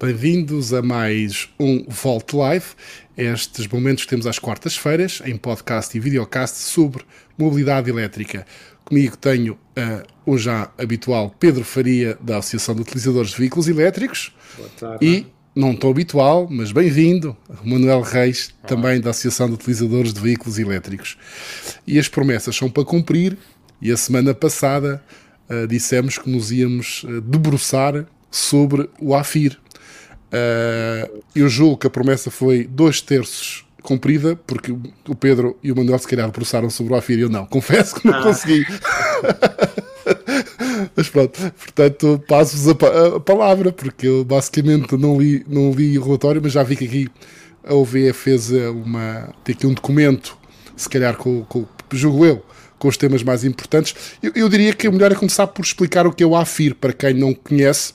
Bem-vindos a mais um Volt Live, estes momentos que temos às quartas-feiras, em podcast e videocast sobre mobilidade elétrica. Comigo tenho uh, o já habitual Pedro Faria, da Associação de Utilizadores de Veículos Elétricos. Boa tarde. E, não tão habitual, mas bem-vindo, Manuel Reis, ah. também da Associação de Utilizadores de Veículos Elétricos. E as promessas são para cumprir, e a semana passada uh, dissemos que nos íamos uh, debruçar sobre o AFIR. Uh, eu julgo que a promessa foi dois terços cumprida, porque o Pedro e o Manuel se calhar debruçaram sobre o AFIR e eu não. Confesso que não ah. consegui. Mas pronto, portanto, passo-vos a, a, palavra, porque eu basicamente não li, não li o relatório, mas já vi que aqui a OVE fez uma. tem aqui um documento, se calhar com, com julgo eu, com os temas mais importantes. Eu, eu diria que o melhor é começar por explicar o que é o AFIR, para quem não conhece.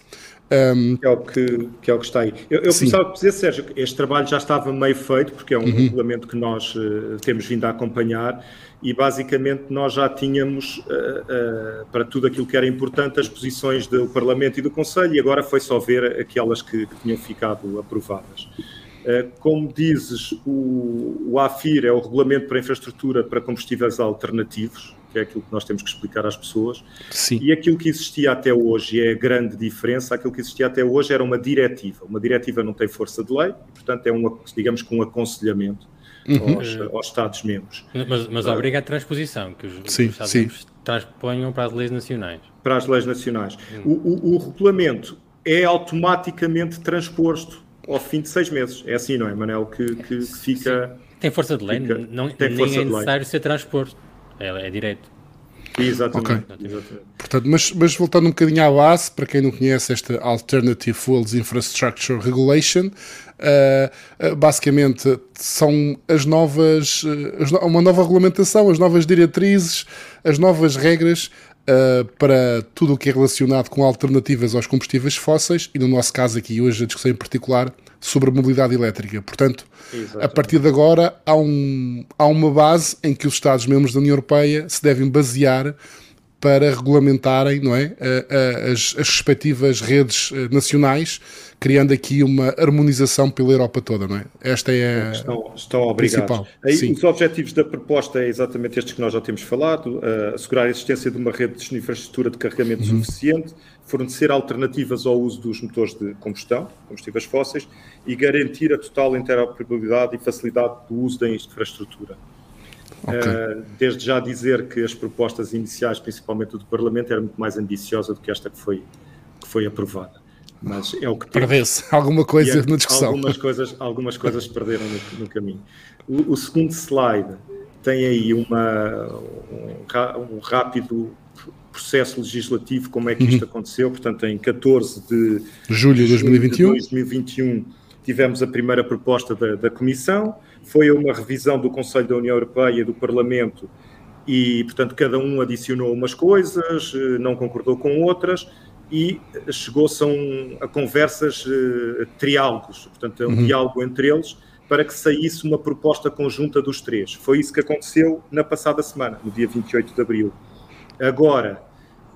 Um... Que, é o que, que é o que está aí. Eu, eu por dizer, Sérgio, este trabalho já estava meio feito, porque é um uhum. regulamento que nós uh, temos vindo a acompanhar e basicamente nós já tínhamos uh, uh, para tudo aquilo que era importante as posições do Parlamento e do Conselho e agora foi só ver aquelas que, que tinham ficado aprovadas. Como dizes, o, o AFIR é o Regulamento para Infraestrutura para Combustíveis Alternativos, que é aquilo que nós temos que explicar às pessoas. Sim. E aquilo que existia até hoje, é a grande diferença, aquilo que existia até hoje era uma diretiva. Uma diretiva não tem força de lei, e, portanto é um, digamos que um aconselhamento uhum. aos, aos Estados-membros. Mas, mas obriga a transposição, que os, sim, os Estados-membros transponham para as leis nacionais. Para as leis nacionais. Uhum. O, o, o, regulamento é automaticamente transposto ao fim de seis meses. É assim, não é, Manel? Que, que fica... Sim. Tem força de lei, fica, não, tem nem força é necessário ser transposto. É, é direito. Exatamente. Okay. Exatamente. Portanto, mas, mas, voltando um bocadinho à base, para quem não conhece esta Alternative Fuels Infrastructure Regulation, uh, uh, basicamente são as novas, uh, uma nova regulamentação, as novas diretrizes, as novas regras para tudo o que é relacionado com alternativas aos combustíveis fósseis e no nosso caso aqui hoje a discussão em particular sobre a mobilidade elétrica. Portanto, Exatamente. a partir de agora há, um, há uma base em que os Estados-membros da União Europeia se devem basear para regulamentarem não é, as, as respectivas redes eh, nacionais, criando aqui uma harmonização pela Europa toda, não é? Esta é a estão, estão obrigados. Aí, os objetivos da proposta é exatamente estes que nós já temos falado, uh, assegurar a existência de uma rede de infraestrutura de carregamento uhum. suficiente, fornecer alternativas ao uso dos motores de combustão, combustíveis fósseis, e garantir a total interoperabilidade e facilidade do uso da infraestrutura. Okay. Uh, desde já dizer que as propostas iniciais, principalmente do Parlamento, eram muito mais ambiciosa do que esta que foi, que foi aprovada. Mas é o que Perdeu-se alguma coisa é, na discussão. Algumas coisas, algumas coisas perderam no, no caminho. O, o, segundo slide tem aí uma, um, um, rápido processo legislativo, como é que isto uhum. aconteceu. Portanto, em 14 de julho de 2021, 2021 tivemos a primeira proposta da, da Comissão foi uma revisão do Conselho da União Europeia e do Parlamento e, portanto, cada um adicionou umas coisas, eh, não concordou com outras e chegou-se a, um, a, conversas, uh, triálogos, portanto, a um uhum. diálogo entre eles para que saísse uma proposta conjunta dos três. Foi isso que aconteceu na passada semana, no dia 28 de abril. Agora,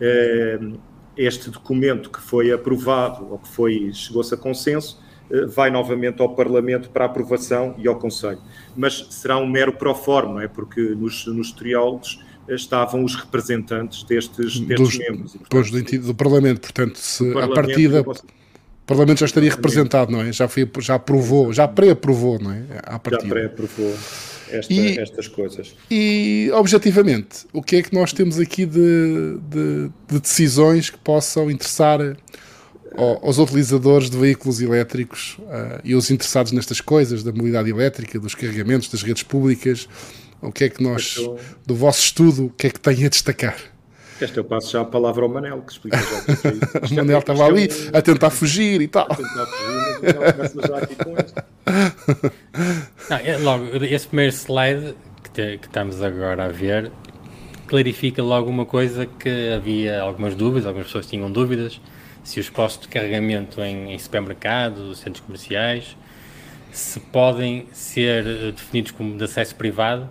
uh, este documento que foi aprovado, ou que foi, chegou-se a consenso, eh, vai novamente ao Parlamento para aprovação e ao Conselho. Mas será um mero pro forma, é porque nos, nos triólogos eh, estavam os representantes destes, destes Dos, membros. E, portanto, do, do, Parlamento, portanto, se Parlamento, a partida... O Parlamento já estaria representado, não é? Já, foi, já aprovou, já pré-aprovou, não é? Já pré-aprovou esta, e, estas coisas. E, objetivamente, o que é que nós temos aqui de, de, de decisões que possam interessar aos utilizadores de veículos elétricos uh, e os interessados nestas coisas, da mobilidade elétrica, dos carregamentos, das redes públicas, o que é que nós, do vosso estudo, o que é que tem a destacar? Este eu passo já a palavra ao Manel, que explica já o que é O Manel estava ali a tentar fugir e tal. A tentar fugir, mas começa já aqui com isto. Não, é, logo, esse primeiro slide que, te, que estamos agora a ver clarifica logo uma coisa que havia algumas dúvidas, algumas pessoas tinham dúvidas, se os postos de carregamento em, em supermercados, centros comerciais, se podem ser eh, definidos como de acesso privado,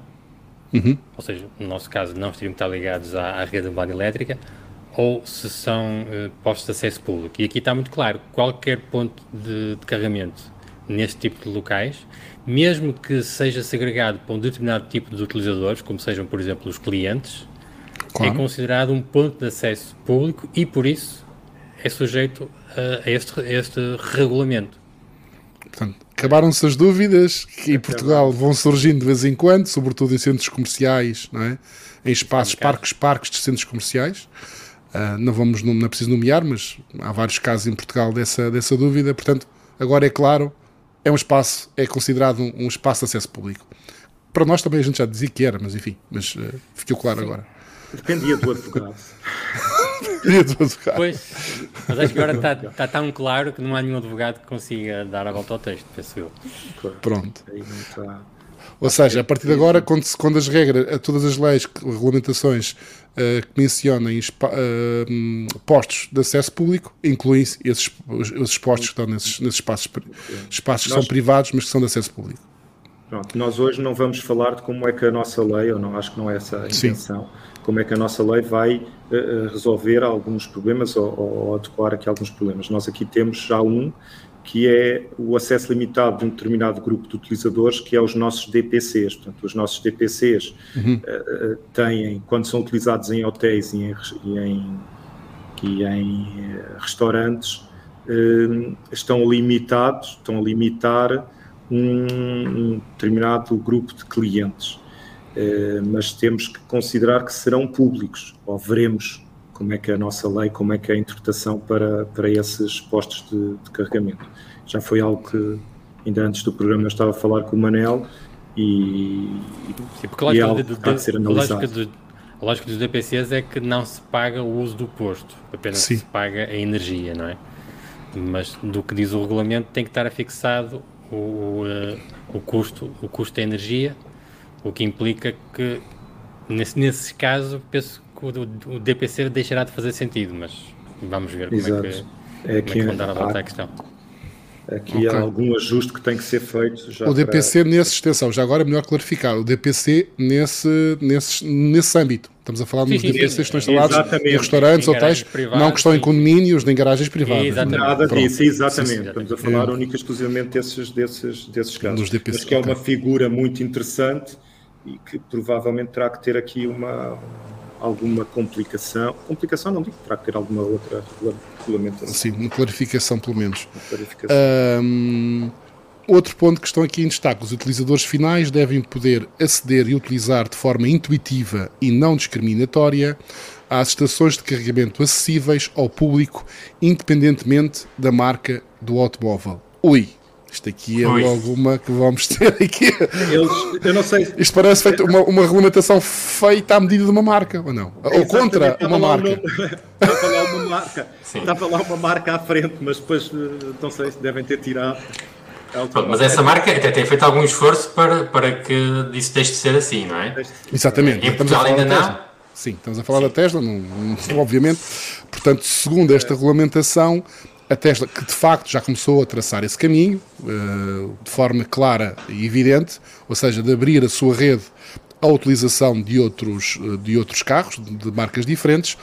uhum. ou seja, no nosso caso não estariam estar ligados à, à rede de banda elétrica, ou se são uh, postos de acesso público. E aqui está muito claro, qualquer ponto de, de carregamento neste tipo de locais, mesmo que seja segregado para um determinado tipo de utilizadores, como sejam, por exemplo, os clientes, claro. é considerado um ponto de acesso público e, por isso, é sujeito a, este, a este regulamento. Portanto, acabaram-se as dúvidas que em Portugal vão surgindo de vez em quando, sobretudo em centros comerciais, não é? em espaços, parques, parques de centros comerciais. Uh, não vamos não é preciso nomear, mas há vários casos em Portugal dessa, dessa dúvida. Portanto, agora é claro, é um espaço, é considerado um, um espaço de acesso público. Para nós também a gente já dizia que era, mas enfim, mas uh, ficou claro Sim. agora. Dependia do advogado. Pois, mas acho que agora está, está tão claro que não há nenhum advogado que consiga dar a volta ao texto, penso eu. Pronto. Ou seja, a partir de agora, quando, quando as regras, todas as leis, regulamentações uh, que mencionem uh, postos de acesso público, incluem-se esses, esses postos que estão nesses, nesses espaços, espaços que são privados, mas que são de acesso público. Pronto, nós hoje não vamos falar de como é que a nossa lei, ou não acho que não é essa a intenção, Sim. Como é que a nossa lei vai uh, resolver alguns problemas ou, ou adequar aqui alguns problemas. Nós aqui temos já um que é o acesso limitado de um determinado grupo de utilizadores, que é os nossos DPCs. Portanto, os nossos DPCs uhum. uh, têm, quando são utilizados em hotéis e em, e em, e em restaurantes, uh, estão limitados, estão a limitar um, um determinado grupo de clientes. Uh, mas temos que considerar que serão públicos, ou veremos como é que é a nossa lei, como é que é a interpretação para, para esses postos de, de carregamento. Já foi algo que, ainda antes do programa, eu estava a falar com o Manel e, Sim, porque e é algo que está a ser analisado. A lógica, a lógica dos DPCs é que não se paga o uso do posto, apenas Sim. se paga a energia, não é? Mas do que diz o regulamento tem que estar afixado o, o, eh, o custo, o custo da energia, o que implica que nesse, nesse caso penso que o, DPC deixará de fazer sentido, mas vamos ver como Exato. é que, é que, como é que vão dar a volta à questão. Aqui okay. há algum ajuste que tem que ser feito. o DPC para... nessa extensão, já agora é melhor clarificar, o DPC nesse, nesse, nesse âmbito. Estamos a falar sim, dos sim, DPCs que estão instalados exatamente. em restaurantes, em hotéis, privados, não que estão em condomínios nem garagens privadas. Exatamente. Nada disso, exatamente. Estamos a falar é. única e exclusivamente desses, desses, desses casos. Dos DPC, Mas que é uma figura muito interessante e que provavelmente terá que ter aqui uma, alguma complicação. Complicação não digo, terá que ter alguma outra regulamentação. Sim, uma clarificação pelo menos. Clarificação. Um, outro ponto que estão aqui em destaque: os utilizadores finais devem poder aceder e utilizar de forma intuitiva e não discriminatória às estações de carregamento acessíveis ao público, independentemente da marca do automóvel. Ui, isto aqui é logo uma que vamos ter aqui. Eles, eu não sei. Isto parece feito uma, uma regulamentação feita à medida de uma marca, ou não? Ou contra uma marca. Estava lá uma marca. Estava lá uma marca à frente, mas depois eh, não sei se devem ter tirado. mas essa marca até tem feito algum esforço para, para que isso deixe de ser assim, não é? Exatamente. Em Portugal ainda não? Sim, estamos a falar Sim. da Tesla, não, não, obviamente. Portanto, segundo esta regulamentação, a Tesla, que de facto já começou a traçar esse caminho uh, de forma clara e evidente, ou seja, de abrir a sua rede à utilização de outros, uh, de outros carros, de marcas diferentes,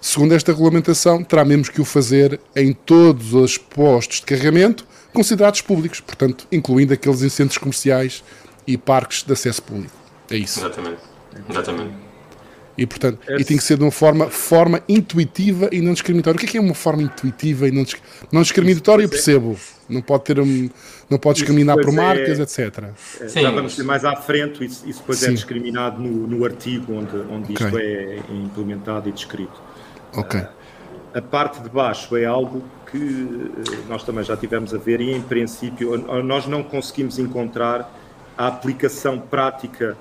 segundo esta regulamentação, terá mesmo que o fazer em todos os postos de carregamento considerados públicos, portanto, incluindo aqueles em centros comerciais e parques de acesso público. É isso. Exatamente. Exatamente. E, portanto, e tem que ser de uma forma, forma intuitiva e não discriminatória. O que é, que é uma forma intuitiva e não, não discriminatória? Eu é- percebo. Não pode, ter um, não pode discriminar por é, marcas, etc. É, Sim. Já vamos ter mais à frente, isso, isso depois é Sim. é discriminado no, no artigo onde, onde isto okay. é implementado e descrito. Ok. Uh, a parte de baixo é algo que uh, nós também já tivemos a ver e, em princípio, nós não conseguimos encontrar a aplicação prática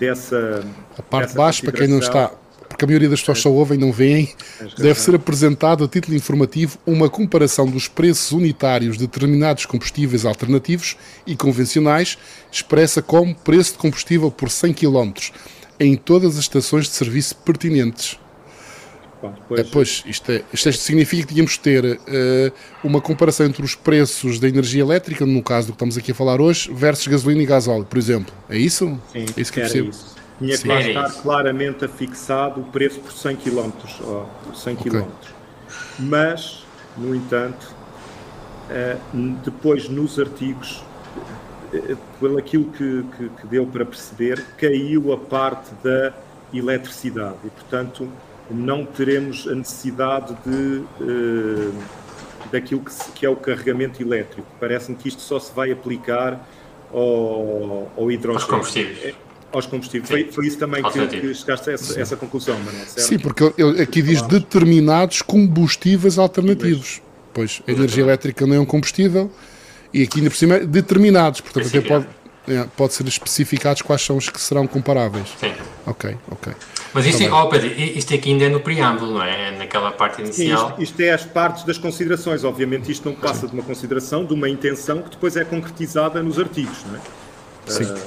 dessa. A parte de baixo, para quem não está, porque a maioria das pessoas só ouvem e não veem, deve ser apresentado a título informativo uma comparação dos preços unitários de determinados combustíveis alternativos e convencionais, expressa como preço de combustível por 100 km, em todas as estações de serviço pertinentes. Bom, depois... Pois, isto, é, isto é, significa que tínhamos de ter uh, uma comparação entre os preços da energia elétrica, no caso do que estamos aqui a falar hoje, versus gasolina e gasóleo, por exemplo. É isso? Sim, é isso que era isso. tinha que Sim. lá Era estar isso. claramente afixado o preço por 100 km. Ó, por 100 Ok. km. Mas, no entanto, eh, depois nos artigos, eh, pelo aquilo que, que, que deu para perceber, caiu a parte da eletricidade e, portanto, não teremos a necessidade de eh, daquilo que, se- que é o carregamento elétrico. Parece-me que isto só se vai aplicar ao, ao hidrogênio. Aos combustíveis. É, Aos combustíveis. Foi, foi isso também que, que chegaste a essa, essa conclusão, Manuel, certo? Sim, porque ele aqui diz determinados combustíveis alternativos. Pois, a energia elétrica não é um combustível e aqui ainda por cima é determinados, portanto até pode, é, pode ser especificados quais são os que serão comparáveis. Sim. Ok, ok. Mas isto, Tá é- oh, Pedro, isto aqui ainda é no preâmbulo, não é? É Naquela parte Sim, inicial. isto, isto é as partes das considerações. Obviamente, isto não passa de uma consideração, de uma intenção que depois é concretizada nos artigos, não é? Sim. Ah,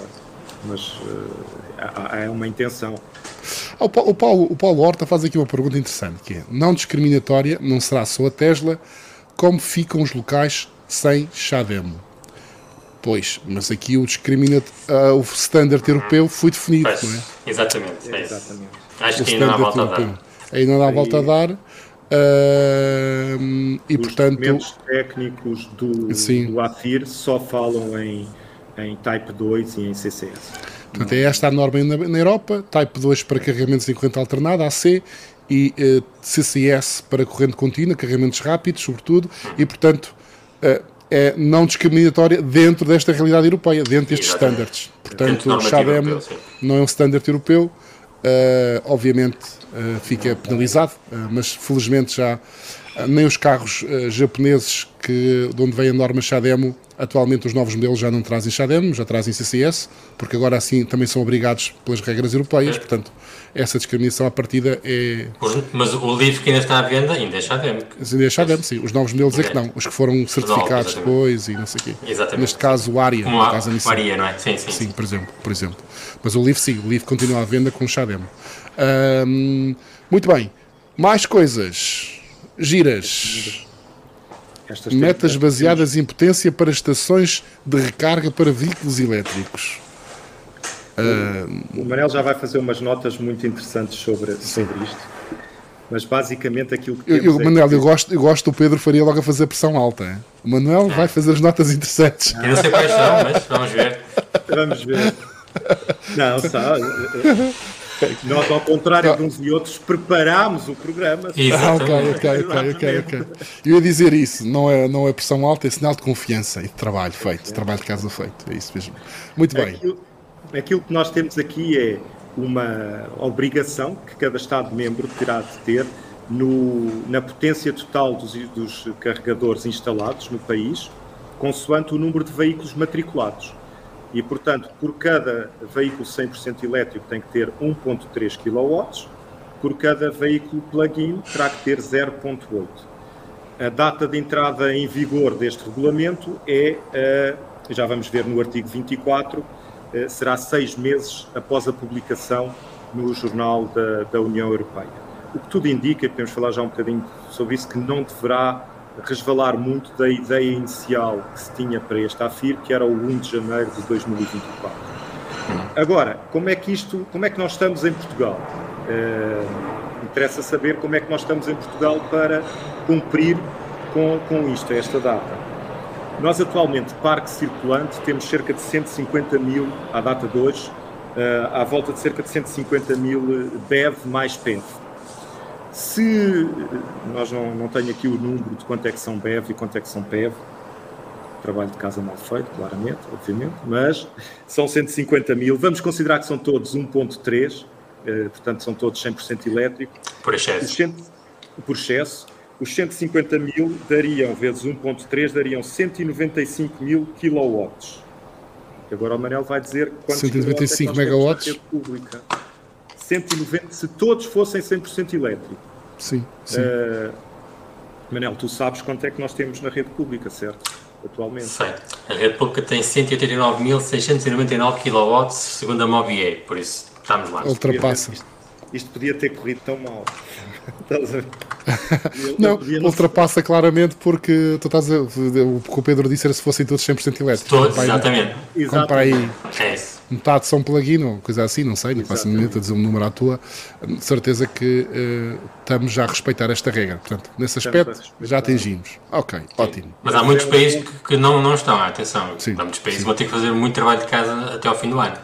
mas há- há- é uma intenção. Ah, O Pa- o Paulo, o Paulo Horta faz aqui uma pergunta interessante, que é, não discriminatória, não será só a Tesla, como ficam os locais sem Xademo? Pois, mas aqui o discriminat ah, o standard europeu foi definido, Pois, não é? exatamente, é isso. Exatamente. Acho O que ainda não há volta a dar. europeu. Aí não dá a volta a dar. ah, e Os portanto, documentos técnicos do, Sim. do AFIR só falam em, em Type 2 e em CCS. portanto, é esta a norma na, na Europa, Type 2 para carregamentos em corrente alternada, AC, e eh, CCS para corrente contínua, carregamentos rápidos, sobretudo, e portanto eh, é não discriminatória dentro desta realidade europeia, dentro destes Exatamente. standards. Portanto, o sim. não é um standard europeu, eh, obviamente eh, fica penalizado, eh, mas felizmente já nem os carros japoneses que, de onde vem a norma Xademo, atualmente os novos modelos já não trazem Xademo, já trazem CCS, porque agora assim também são obrigados pelas regras europeias, portanto essa discriminação à partida é Mas o livro que ainda está à venda ainda é Xadem. ainda é Xademo, sim, os novos modelos é que não, os que foram certificados depois e não sei o quê. Exatamente. Neste caso o Aria, Como no a caso a Nissan. Maria, não é? Sim, sim. Sim, por exemplo, por exemplo. Mas o livro sim, o livro continua à venda com Xademo. Ahm, muito bem. Mais coisas. Giras. Estas Metas baseadas em potência para estações de recarga para veículos elétricos. O Manel já vai fazer umas notas muito interessantes sobre, sobre isto. Mas basicamente aquilo que Eu, temos eu, é Manuel, que- eu gosto, eu gosto do Pedro Faria logo a fazer pressão alta. hein? O Manuel vai fazer as notas interessantes. Eu não sei quais são, mas vamos ver. Vamos ver. Não, sabe? Nós, ao contrário de uns e outros, preparámos o programa. Ah, ok, ok, ok, ok, ok. Eu ia dizer isso, não é, não é pressão alta, é sinal de confiança e de trabalho feito, trabalho de casa feito, é isso mesmo. Muito bem. Aquilo, aquilo que nós temos aqui é uma obrigação que cada Estado-membro terá de ter no- na potência total dos, dos carregadores instalados no país, consoante o número de veículos matriculados. E, portanto, por cada veículo 100% elétrico tem que ter 1.3 kW, por cada veículo plug-in terá que ter 0.8. A data de entrada em vigor deste regulamento é, eh, já vamos ver no artigo 24, eh, será seis meses após a publicação no Jornal da, da União Europeia. O que tudo indica, e podemos falar já um bocadinho sobre isso, que não deverá resvalar muito da ideia inicial que se tinha para este AFIR, que era o 1 de janeiro de 2024. Agora, como é que isto, como é que nós estamos em Portugal? Eh, interessa saber como é que nós estamos em Portugal para cumprir com, com isto, esta data. Nós atualmente, parque circulante, temos cerca de 150 mil, à data de hoje, eh, à volta de cerca de 150 mil BEV mais PEV. Se nós não, não tenho aqui o número de quanto é que são BEV e quanto é que são PEV, trabalho de casa mal feito, claramente, obviamente, mas são 150 mil. Vamos considerar que são todos 1.3, eh, portanto são todos 100% elétrico. Por excesso. por excesso, os 150 mil dariam, vezes 1.3, dariam 195 mil kilowatts. Agora o Manel vai dizer quantos 195 quilowatts é que nós megawatts? temos na rede pública. 190, se todos fossem 100% elétrico. Sim, sim. Eh, Manel, tu sabes quanto é que nós temos na rede pública, certo? Atualmente. Sei. A rede pública tem 189.699 kW, segundo a Mobier, por isso estamos lá. Ultrapassa. Isto, isto podia ter corrido tão mal. Estás a ver? Eu- Não, podia ultrapassa claramente porque tu estás a, o que o Pedro disse era se fossem todos 100% elétricos. Todos, aí- exatamente. Compra aí É isso. metade são plug-in ou coisa assim, não sei, não faço momento a dizer um número à toa, de certeza que uh, estamos já a respeitar esta regra. Portanto, nesse aspecto já atingimos. Ok, Sim. ótimo. Mas há muitos países que, que não, não estão, atenção. Sim. Há muitos países que vão ter que fazer muito trabalho de casa até ao fim do ano.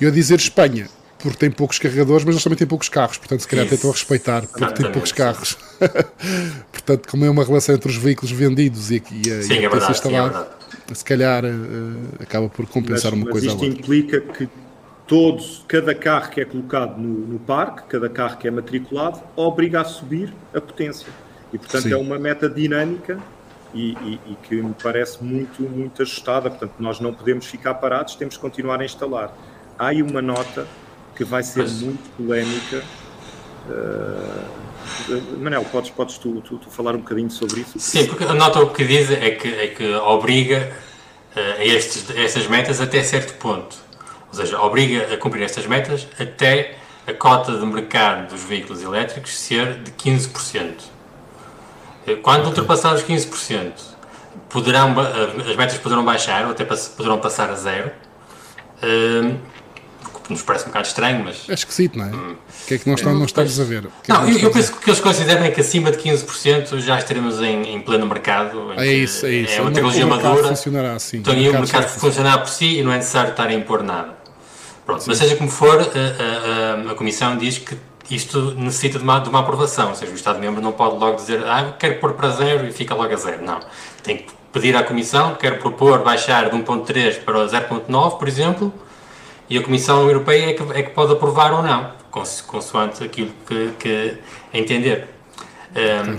Eu a dizer Espanha, porque tem poucos carregadores, mas eles também têm poucos carros, portanto, se calhar Isso. tentam a respeitar, porque Exatamente. tem poucos carros. portanto, como é uma relação entre os veículos vendidos e, e a, sim, e a é verdade, instalada, é se calhar uh, acaba por compensar mas, uma mas coisa isto implica que todos, cada carro que é colocado no, no, parque, cada carro que é matriculado, obriga a subir a potência. E, portanto, sim. é uma meta dinâmica e, e, e, que me parece muito, muito ajustada. Portanto, nós não podemos ficar parados, temos que continuar a instalar. Há aí uma nota que vai ser muito polémica. Uh, Manel, podes, podes tu, tu, tu, falar um bocadinho sobre isso? Sim, porque a nota o que diz é que, é que obriga uh, a, estes, estas metas até certo ponto. Ou seja, obriga a cumprir estas metas até a cota de mercado dos veículos elétricos ser de 15%. Eh, quando ultrapassar os 15%, poderão, as metas poderão baixar ou até poderão passar a zero que nos parece um bocado estranho, mas... É esquisito, não é? Hum. O que é que nós não, estamos a ver? É não, eu, eu penso que eles consideram é que acima de 15% já estaremos em, em pleno mercado. É isso, é isso. É uma tecnologia madura. funcionará assim. Então, o mercado, o mercado funcionará por si e não é necessário estar a impor nada. Pronto, mas seja como for, a, a, a, a Comissão diz que isto necessita de uma, de uma aprovação, ou seja, o Estado-membro não pode logo dizer, ah, quero pôr para zero e fica logo a zero. Não. Tem que pedir à Comissão, quero propor baixar de 1.3 para 0.9, por exemplo, e a Comissão Europeia é que, é que pode aprovar ou não, consoante aquilo que, que entender. Um,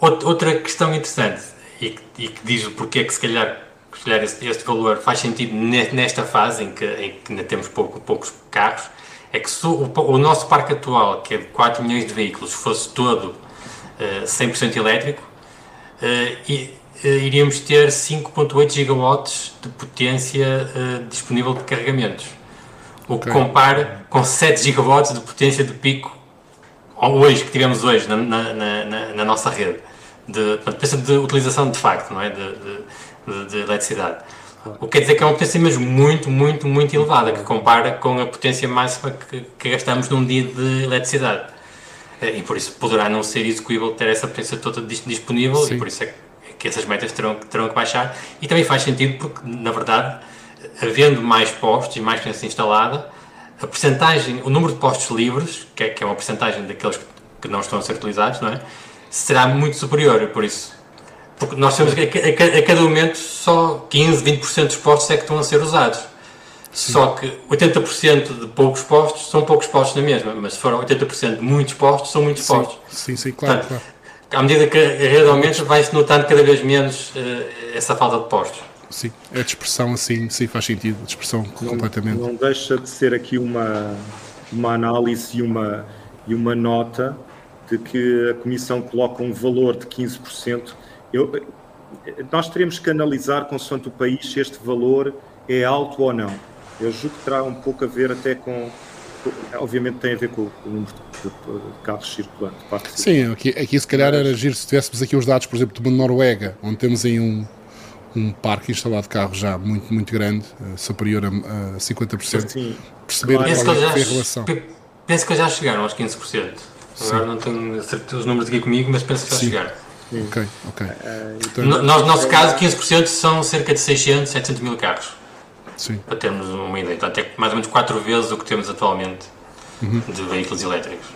outra questão interessante, e que, e que diz o porquê que se calhar, calhar este, este, valor faz sentido nesta fase em que, em que ainda temos pouco, poucos carros, é que se o, o, nosso parque atual, que é de 4 milhões de veículos, fosse todo uh, 100% elétrico, uh, e, uh, iríamos ter 5.8 gigawatts de potência disponível de carregamentos o que okay. compara com 7 gigawatts de potência de pico hoje, que tivemos hoje na, na, na, na nossa rede, de, potência de utilização de facto, não é? de, de, de eletricidade. O que quer dizer que é uma potência mesmo muito, muito, muito elevada, que compara com a potência máxima que, que gastamos num dia de eletricidade. Eh, e por isso poderá não ser execuível ter essa potência toda disponível Sim. e por isso é que essas metas terão, terão que baixar. E também faz sentido porque, na verdade, havendo mais postos e mais potência instalada, a percentagem, o número de postos livres, que é, que é uma percentagem daqueles que não estão a ser utilizados, não é? será muito superior, por isso. Porque nós temos que a, a, cada momento só 15, 20% dos postos é que estão a ser usados. Sim. Só que 80% de poucos postos são poucos postos na mesma, mas se foram 80% de muitos postos, são muitos sim. postos. Sim, sim, claro, Portanto, claro. À medida que a rede aumenta, vai-se notando cada vez menos uh, essa falta de postos sim. A dispersão assim, sim, faz sentido. A dispersão não, completamente. Não deixa de ser aqui uma, uma análise e uma, e uma nota de que a Comissão coloca um valor de 15%. Eu, nós teremos que analisar, consoante o país, se este valor é alto ou não. Eu julgo que terá um pouco a ver até com. Obviamente tem a ver com o número de, de carros circulantes. Sim, aqui, aqui se calhar era giro se tivéssemos aqui os dados, por exemplo, de uma Noruega, onde temos aí um, um parque instalado de carros já muito, muito grande, uh, superior a, a 50%, Sim, perceber claro. qual é, a relação. Penso que já chegaram aos 15%. Agora Sim. não tenho os números aqui comigo, mas penso que já Sim. chegaram. Sim. Ok, ok. Uh, no, no nosso caso, 15% são cerca de 600, 700 mil carros. Sim. Para termos uma ideia. Portanto, é mais ou menos 4 vezes o que temos atualmente uhum. de veículos elétricos.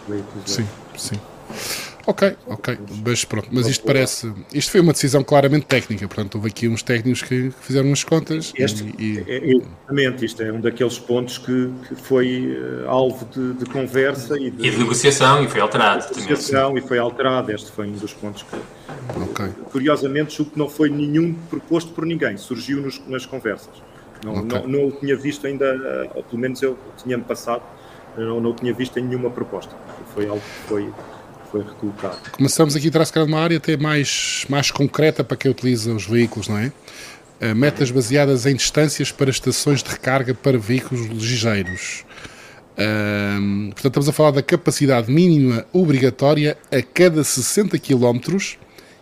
Sim, sim. Ok, ok, mas pronto, mas isto parece, isto foi uma decisão claramente técnica, portanto houve aqui uns técnicos que fizeram as contas este, e, e... É, exatamente, isto é um daqueles pontos que, que foi uh, alvo de, de, conversa e de, e de negociação e foi alterado. De negociação e foi alterado, este foi um dos pontos que, okay. curiosamente, o que não foi nenhum proposto por ninguém, surgiu nos, nas conversas. Não, okay. não, não o tinha visto ainda, eh, ou pelo menos eu tinha-me passado, não, não o tinha visto em nenhuma proposta. Foi algo que foi foi recolocado. Começamos aqui a de uma área até mais, mais concreta para quem utiliza os veículos, não é? Uh, metas baseadas em distâncias para estações de recarga para veículos ligeiros. Uh, portanto, estamos a falar da capacidade mínima obrigatória a cada 60 km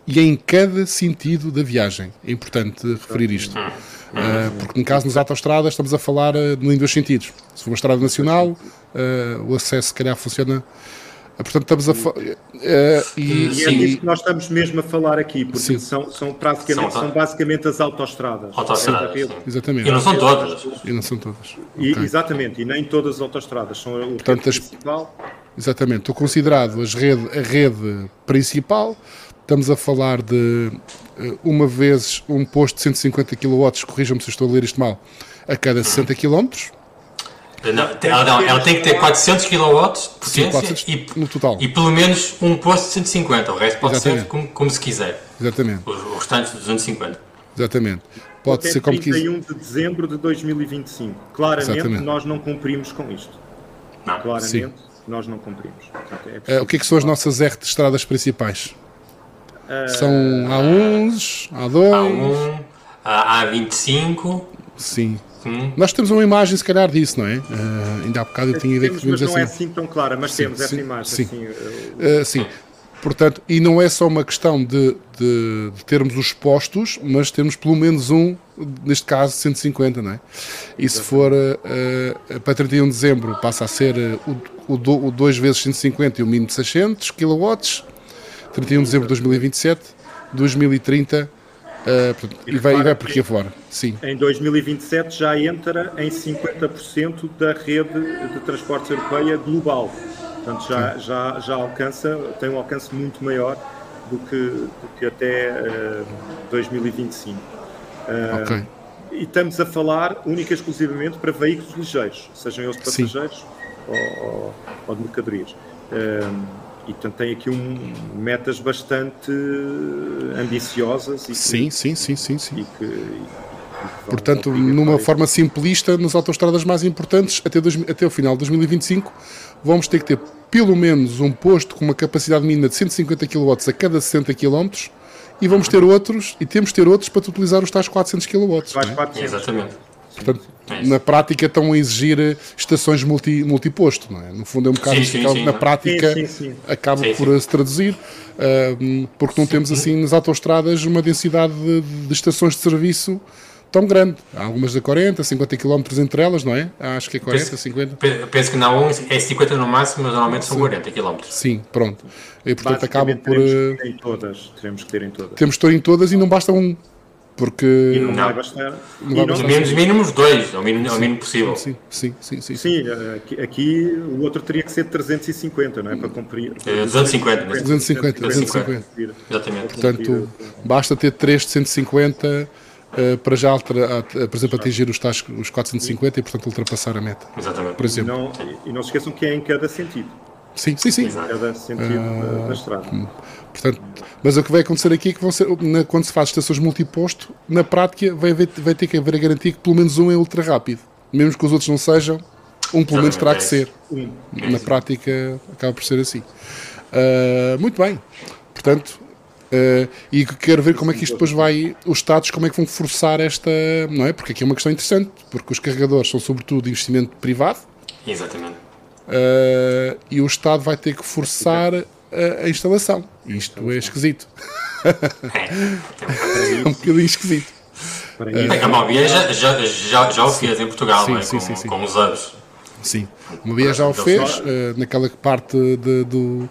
e em cada sentido da viagem. É importante referir isto. Uh, porque no caso nas autostradas estamos a falar uh, em dois sentidos. Se for uma estrada nacional, uh, o acesso se calhar funciona. Portanto, estamos a falar. e, e é disso que nós estamos mesmo a falar aqui, porque são, são, praticamente, são, são basicamente as autostradas. Autostradas. Exatamente. E não são todas. E não são todas. E, okay. Exatamente, e nem todas as autostradas são o portanto, as, principal. Exatamente, estou considerado as rede, a rede principal. Estamos a falar de eh, uma vez um posto de 150 kW, corrijam-me se estou a ler isto mal, a cada 60 km. Não, não, ela tem que ter 400 kW de potência e, no total. e pelo menos um posto de 150. O resto pode Exatamente. ser como, como, se quiser. Exatamente. Os, os restantes de 250. Exatamente. Pode Até ser como quiser. 31 de dezembro de 2025. Claramente Exatamente. nós não cumprimos com isto. Não. Claramente Sim. nós não cumprimos. Portanto, é uh, o que é que são as nossas R de estradas principais? São A1s, A2. A1, A25. Sim. Hum. Nós temos uma imagem, se calhar, disso, não é? Uh, ainda há bocado eu tinha ideia que tínhamos assim. não é assim tão clara, mas sim, temos sim, essa imagem. Sim. Assim, uh, sim. Portanto, e não é só uma questão de, de, de, termos os postos, mas termos pelo menos um, neste caso 150, não é? E se for uh, para 31 de dezembro passa a ser o, o, o 2 vezes 150 e o mínimo de 600 kW, 31 de dezembro de 2027, 2030 uh, portanto, e, vai, e vai por aqui fora. Sim. Em 2027 já entra em 50% da rede de transportes europeia global. Portanto, já, já, já alcança, tem um alcance muito maior do que, do que até uh, 2025. Uh. E estamos a falar única e exclusivamente para veículos ligeiros, sejam eles passageiros ou, ou, ou, de mercadorias. Uh, e portanto tem aqui um, metas bastante ambiciosas. E sim, que, sim, sim, sim, sim. E que, e Portanto, numa forma simplista, nas autostradas mais importantes, até, dois, até o final de 2025, vamos ter que ter pelo menos um posto com uma capacidade mínima de 150 kW a cada 60 km e vamos ter outros, e temos de ter outros para utilizar os tais 400 kW. É? Exatamente. Portanto, é na prática estão a exigir eh, estações multi, multiposto, não é? No fundo é um bocado sim, sim, sim, na prática acaba por se traduzir, uh, porque não temos assim nas autostradas uma densidade de, de, estações de serviço tão grande. Há algumas de 40, 50 km entre elas, não é? Acho que é 40, penso, 50. Penso que não, é 50 no máximo, mas normalmente são 40 km. Sim, pronto. E portanto acaba por. Teremos que ter em todas. Teremos que ter em todas. Temos que ter em todas e não basta um. Porque. E não, não. vai bastar. Não vai bastar. Menos mínimos dois, é o mínimo, é o mínimo possível. Sim, sim, sim. Sim, sim aqui, aqui, o outro teria que ser 350, não é? Para cumprir. É, 250. 250, 250. Exatamente. Portanto, basta ter 3 de 150 Uh, para já, altera, uh, por exemplo, atingir os, tais, os 450 e, portanto, ultrapassar a meta. Exatamente. Por exemplo. E não, e não se esqueçam que é em cada sentido. Sim, sim, sim. Em cada sentido uh, da, da, estrada. Portanto, mas o que vai acontecer aqui é que vão ser, na, quando se faz estações multiposto, na prática vai, haver, vai ter que haver a garantia que pelo menos um é ultra rápido. Mesmo que os outros não sejam, um pelo menos terá que ser. Na prática acaba por ser assim. muito bem. Portanto, Uh, e quero ver como é que isto depois vai, os Estados, como é que vão forçar esta, não é? Porque aqui é uma questão interessante, porque os carregadores são sobretudo investimento privado. Exatamente. Uh, e o Estado vai ter que forçar a, a instalação. Isto é esquisito. É, um bocadinho esquisito. Uh, a Mobia já, já, já, já o fez em Portugal, sim, não é? sim, com, sim, sim. com os anos. Sim, a Mobia já o fez, uh, naquela parte de, do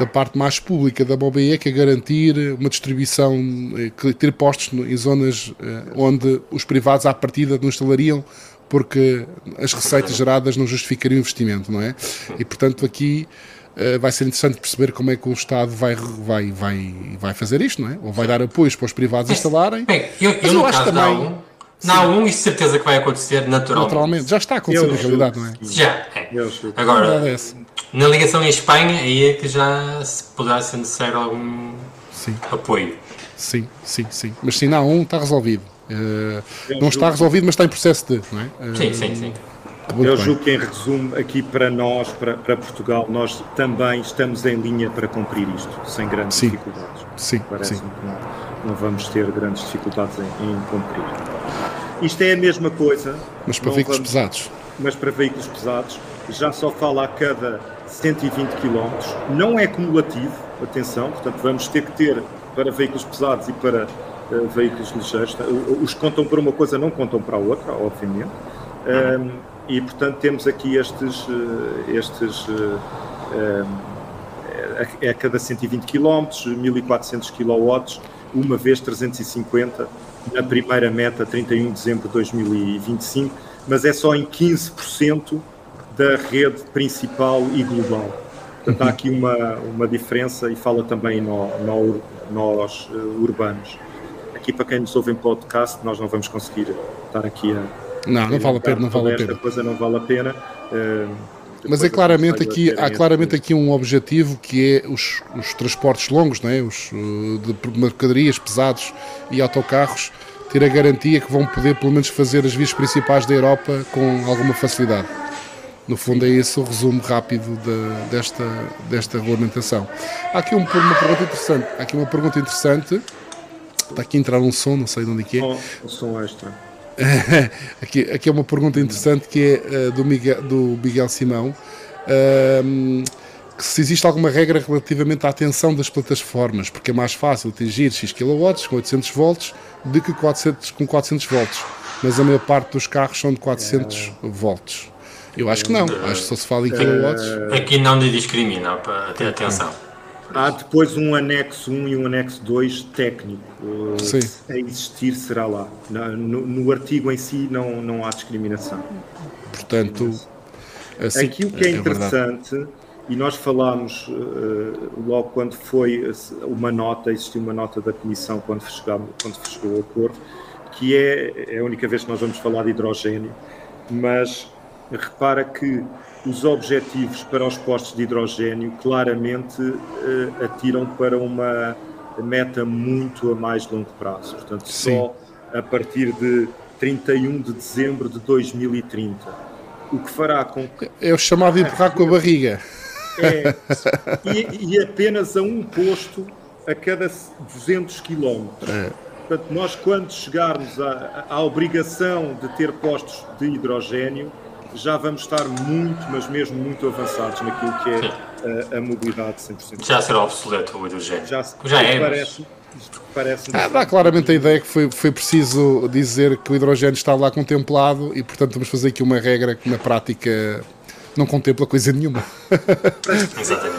da parte mais pública da BOBE que é garantir uma distribuição, eh, ter postos em zonas eh, onde os privados à partida não instalariam porque as receitas geradas não justificariam o investimento, não é? E portanto aqui vai ser interessante perceber como é que o Estado vai, vai, vai, vai fazer isto, não é? Ou vai dar apoios para os privados instalarem. Bem, eu, eu, eu acho também. Não, um, isso certeza que vai acontecer naturalmente. Naturalmente, já está a acontecer na realidade, não é? Já, é. Agora, na ligação em Espanha, aí é que já se poderá ser necessário algum sim. apoio. Sim, sim, sim. Mas sim, não, um está resolvido. Uh, não está resolvido, mas está em processo de, não é? Uh, sim, sim, sim. Muito Eu bem. julgo que, em resumo, aqui para nós, para, para, Portugal, nós também estamos em linha para cumprir isto, sem grandes sim. dificuldades. Sim, Parece sim. que não, não, vamos ter grandes dificuldades em, em, cumprir. Isto é a mesma coisa. Mas para veículos vamos, pesados. Mas para veículos pesados, já só fala a cada 120 km, não é cumulativo, atenção, portanto vamos ter que ter para veículos pesados e para uh, veículos ligeiros. Os que contam para uma coisa não contam para a outra, obviamente. Um, e, portanto, temos aqui estes, estes é a cada 120 km, 1400 kW, uma vez 350 na primeira meta, 31 de dezembro de 2025, mas é só em 15% da rede principal e global. Portanto, há aqui uma, uma diferença e fala também no, no, nós urbanos. Aqui, para quem nos ouve em podcast, nós não vamos conseguir estar aqui a. Não, não vale a pena, não vale a pena. coisa não vale a pena. Uh, mas é claramente aqui, há claramente aqui um objetivo que é os, os transportes longos, não é? os, de mercadorias pesados e autocarros, ter a garantia que vão poder pelo menos fazer as vias principais da Europa com alguma facilidade. No fundo é esse o resumo rápido de, desta, desta regulamentação. Há aqui um, uma pergunta interessante. Há aqui uma pergunta interessante. Está aqui a entrar um som, não sei de onde é que é. Oh, o som extra. Aqui, aqui é uma pergunta interessante que é uh, do, Miguel, do Miguel Simão. Uh, se existe alguma regra relativamente à tensão das plataformas, porque é mais fácil atingir X kW com 800 volts do que 400, com 400 volts, mas a maior parte dos carros são de 400 é. volts. Eu acho que não, acho que só se fala em kilowatts. Aqui não discrimina, para ter atenção. Há depois um anexo 1 e um anexo 2 técnico. Sim. A existir será lá. No, no, artigo em si não, não há discriminação. Portanto, assim, aqui o que é, é interessante, verdade. e nós falámos uh, logo quando foi uma nota, existiu uma nota da Comissão quando, chegamos, quando chegou o acordo, que é, é a única vez que nós vamos falar de hidrogênio, mas repara que os objetivos para os postos de hidrogênio claramente uh, atiram para uma meta muito a mais longo prazo. Portanto, Sim. só a partir de 31 de dezembro de 2030. O que fará com que. É o chamado de empurrar com a barriga. É, e, e, apenas a um posto a cada 200 quilómetros. É. Portanto, nós, quando chegarmos à, à obrigação de ter postos de hidrogênio, já vamos estar muito, mas mesmo muito avançados naquilo que é a, a, mobilidade 100%. Já será obsoleto o hidrogênio. Já, já é. Parece, parece ah, dá claramente a ideia que foi, foi preciso dizer que o hidrogênio está lá contemplado e, portanto, vamos fazer aqui uma regra que na prática não contempla coisa nenhuma.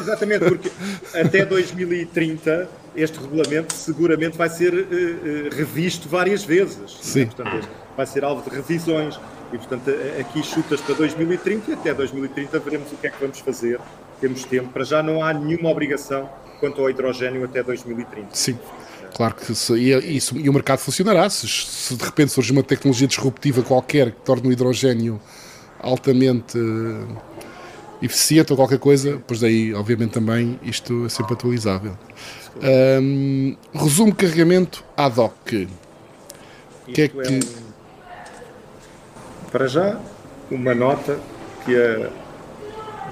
Exatamente, porque até 2030 este regulamento seguramente vai ser uh, uh, revisto várias vezes. Sim. Né? Portanto, vai ser alvo de revisões. E, portanto, aqui chutas para 2030 e até 2030 veremos o que é que vamos fazer. Temos tempo. Para já não há nenhuma obrigação quanto ao hidrogênio até 2030. Sim. Claro que isso, e, isso, e o mercado funcionará. Se, se, de repente surge uma tecnologia disruptiva qualquer que torne o hidrogênio altamente uh, eficiente ou qualquer coisa, pois daí, obviamente, também isto é sempre atualizável. Um, resumo carregamento ad hoc. O que é que. É um para já, uma nota que a,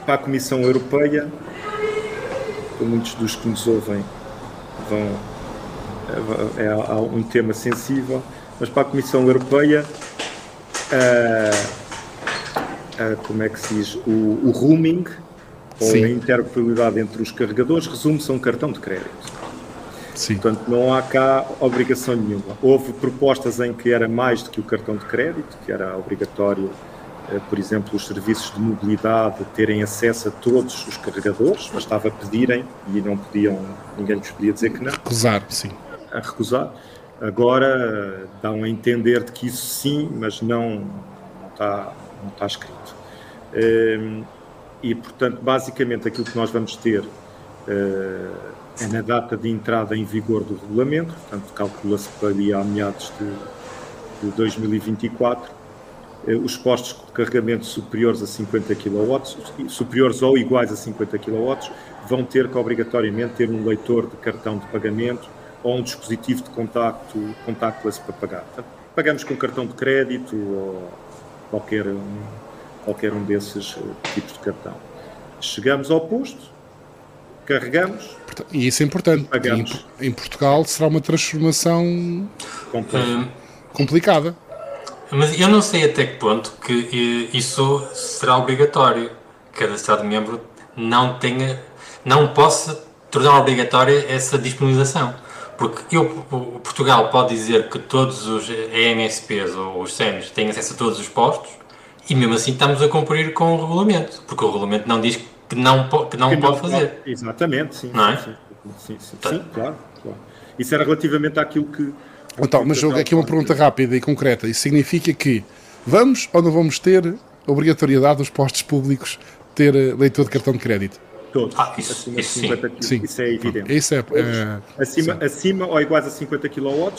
para a Comissão Europeia, para muitos dos que nos ouvem vão, é, é um tema sensível, mas para a Comissão Europeia, a, a, como é que se diz, o, o roaming, ou Sim. a interoperabilidade entre os carregadores, resume-se a um cartão de crédito. Sim. Portanto, não há cá obrigação nenhuma. Houve propostas em que era mais do que o cartão de crédito, que era obrigatório, eh, por exemplo, os serviços de mobilidade terem acesso a todos os carregadores, bastava pedirem e não podiam, ninguém lhes podia dizer que não. Recusar, sim. A recusar. Agora dão a entender de que isso sim, mas não, não, está, não está escrito. Ehm, e, portanto, basicamente aquilo que nós vamos ter eh, é na data de entrada em vigor do regulamento, portanto, calcula-se para ali a meados de, de 2024, eh, os postos de carregamento superiores a 50 kW, superiores ou iguais a 50 kW, vão ter que obrigatoriamente ter um leitor de cartão de pagamento ou um dispositivo de contacto contactless para pagar. Portanto, pagamos com cartão de crédito ou qualquer um, qualquer um desses eh, tipos de cartão. Chegamos ao posto, carregamos. E isso é importante. Em, em, Portugal será uma transformação hum, complicada. Mas eu não sei até que ponto que isso será obrigatório. Cada Estado-membro não tenha, não possa tornar obrigatória essa disponibilização. Porque eu, o Portugal pode dizer que todos os EMSPs ou os SEMs têm acesso a todos os postos e mesmo assim estamos a cumprir com o regulamento, porque o regulamento não diz que não, que não que pode não fazer. Exatamente, sim. Não é? Sim, sim, sim, tá. sim, claro, claro. Isso era relativamente àquilo que. Então, mas aqui uma pergunta rápida e concreta. Isso significa que vamos ou não vamos ter obrigatoriedade dos postos públicos ter eh, leitor de cartão de crédito? Todos. Ah, isso, acima isso, de 50 kg. Sim. Isso é evidente. Isso é, é acima, acima ou iguais a 50 kW,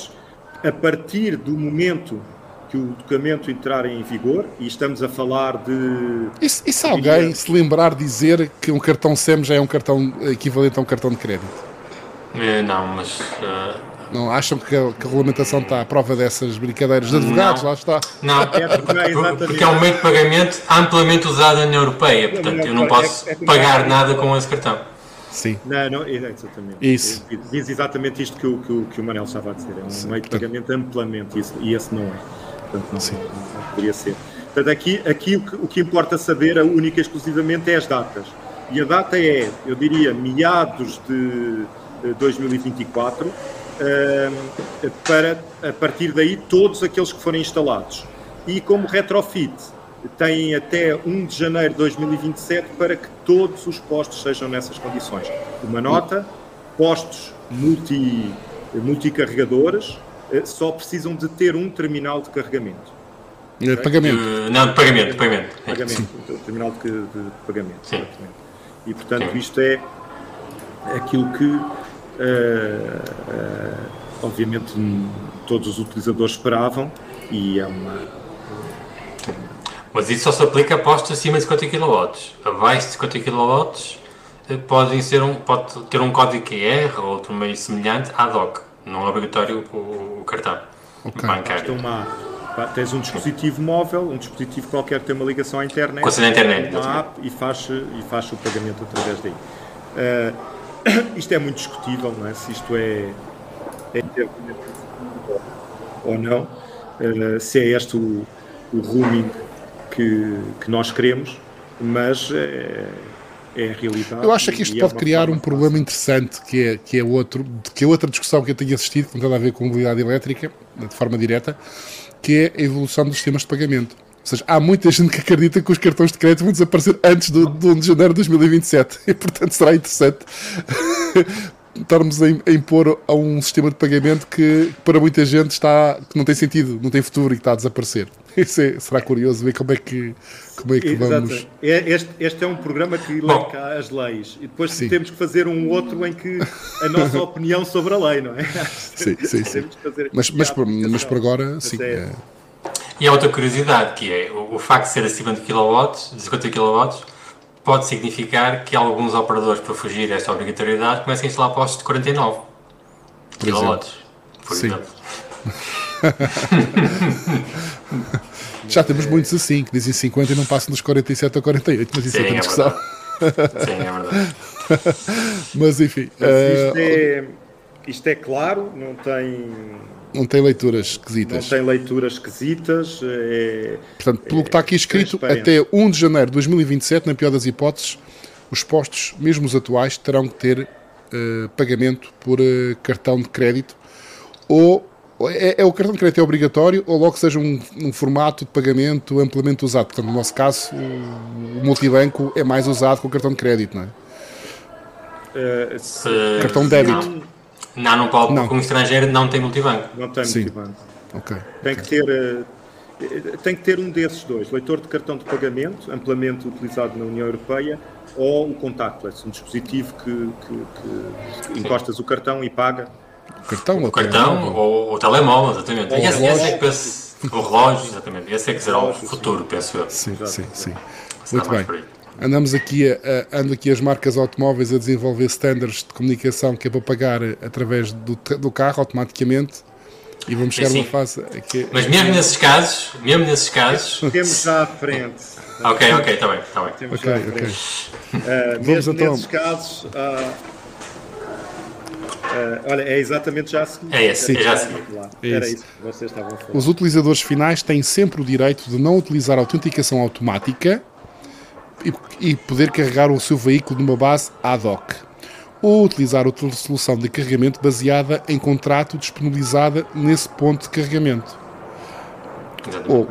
a partir do momento que o documento entrar em vigor, e estamos a falar de. E, se, e se alguém se lembrar dizer que um cartão SEM já é um cartão equivalente a um cartão de crédito? É, não, mas. Uh... Não acham que a, que a, regulamentação está à prova dessas brincadeiras de advogados? Não. Lá está. Não, é porque é um meio de pagamento amplamente usado na União Europeia. Portanto, eu não posso é, é pagar nada com esse cartão. Sim. Não, não, exatamente. Isso. Diz exatamente isto que o, que o, que o Manel estava a dizer. É um Sim, meio de pagamento amplamente isso, e esse não é. Portanto, não, não, não poderia ser. Portanto, aqui, aqui o, que, o que importa saber, a única e exclusivamente, é as datas. E a data é, eu diria, meados de 2024, eh, para, a partir daí, todos aqueles que forem instalados. E como retrofit, têm até 1 de janeiro de 2027 para que todos os postos sejam nessas condições. Uma nota, postos multi, multicarregadores, eh, só precisam de ter um terminal de carregamento. Okay? Pagamento. Uh, não, de pagamento, pagamento. Pagamento, terminal de, de pagamento. Sim. E portanto Sim. isto é aquilo que uh, uh, obviamente todos os utilizadores esperavam e é uma. Mas isso só se aplica a postos acima de 50 kW. Abaixo de 50 kW podem ser um, pode ter um código QR ou outro meio semelhante ad hoc. Não é obrigatório o, o cartão okay. bancário. Uma, tens um dispositivo móvel, um dispositivo qualquer que tem uma ligação à internet, Com a internet uma app e faz, e faz o pagamento através daí. Uh, isto é muito discutível, não é? Se isto é, é ou não, uh, se é este o, o roaming que, que nós queremos, mas uh, é a realidade. Eu acho que isto pode é criar um problema fácil. interessante, que é, que, é outro, que é outra discussão que eu tenho assistido, que não tem a ver com mobilidade elétrica, de forma direta, que é a evolução dos sistemas de pagamento. Ou seja, há muita gente que acredita que os cartões de crédito vão desaparecer antes do, do 1 de janeiro de 2027. E, portanto, será interessante estarmos a impor a um sistema de pagamento que para muita gente está, que não tem sentido, não tem futuro e que está a desaparecer. Isso é, será curioso ver como é que, como é que vamos. É, este, este é um programa que elenca as leis e depois sim. temos que fazer um outro em que a nossa opinião sobre a lei, não é? Sim, sim, sim. Mas, mas, por, mas por agora, sim. É. é. E há outra curiosidade que é o, o facto de ser acima de kW, de 50 kW, pode significar que alguns operadores, para fugir a esta obrigatoriedade, comecem a instalar postos de 49 por. Por sim. exemplo. Já temos muitos assim, que dizem 50 e não passam dos 47 a 48, mas isso Sim, é outra é discussão. Sim, é verdade. mas enfim. Mas isto, uh, é, isto é claro, não tem. Não tem leituras esquisitas. Não tem leituras esquisitas. É, Portanto, pelo é, que está aqui escrito, até 1 de janeiro de 2027, na pior das hipóteses, os postos, mesmo os atuais, terão que ter uh, pagamento por uh, cartão de crédito ou é, é, o cartão de crédito é obrigatório ou logo seja um, um, formato de pagamento amplamente usado. Portanto, no nosso caso, o, o multibanco é mais usado com o cartão de crédito, não é? Uh, se, cartão de débito. Não, não, pode, não. como estrangeiro não tem multibanco. Não tem Sim. multibanco. Okay. Tem que ter. Uh, tem que ter um desses dois, leitor de cartão de pagamento, amplamente utilizado na União Europeia, ou o contactless, um dispositivo que, que, que encostas o cartão e paga o cartão, o cartão ou o telemóvel, exatamente. Ou esse, esse é que penso, o relógio, exatamente. Esse é que será o futuro, penso eu. Sim, sim, sim. Muito bem. Andamos aqui, a, ando aqui as marcas automóveis a desenvolver standards de comunicação que é para pagar através do, do carro automaticamente e vamos chegar a uma fase aqui. Mas mesmo nesses casos, mesmo nesses casos. Temos já à frente. ok, ok, está bem, está bem. Temos okay, já à frente. Okay. Uh, mesmo então... nesses casos. Uh, Uh, olha, é exatamente já a seguir. É esse, é já a seguir. Era isso que vocês estavam a falar. Os utilizadores finais têm sempre o direito de não utilizar a autenticação automática e, poder carregar o seu veículo numa base ad hoc. ou utilizar outra solução de carregamento baseada em contrato disponibilizada nesse ponto de carregamento. Ou,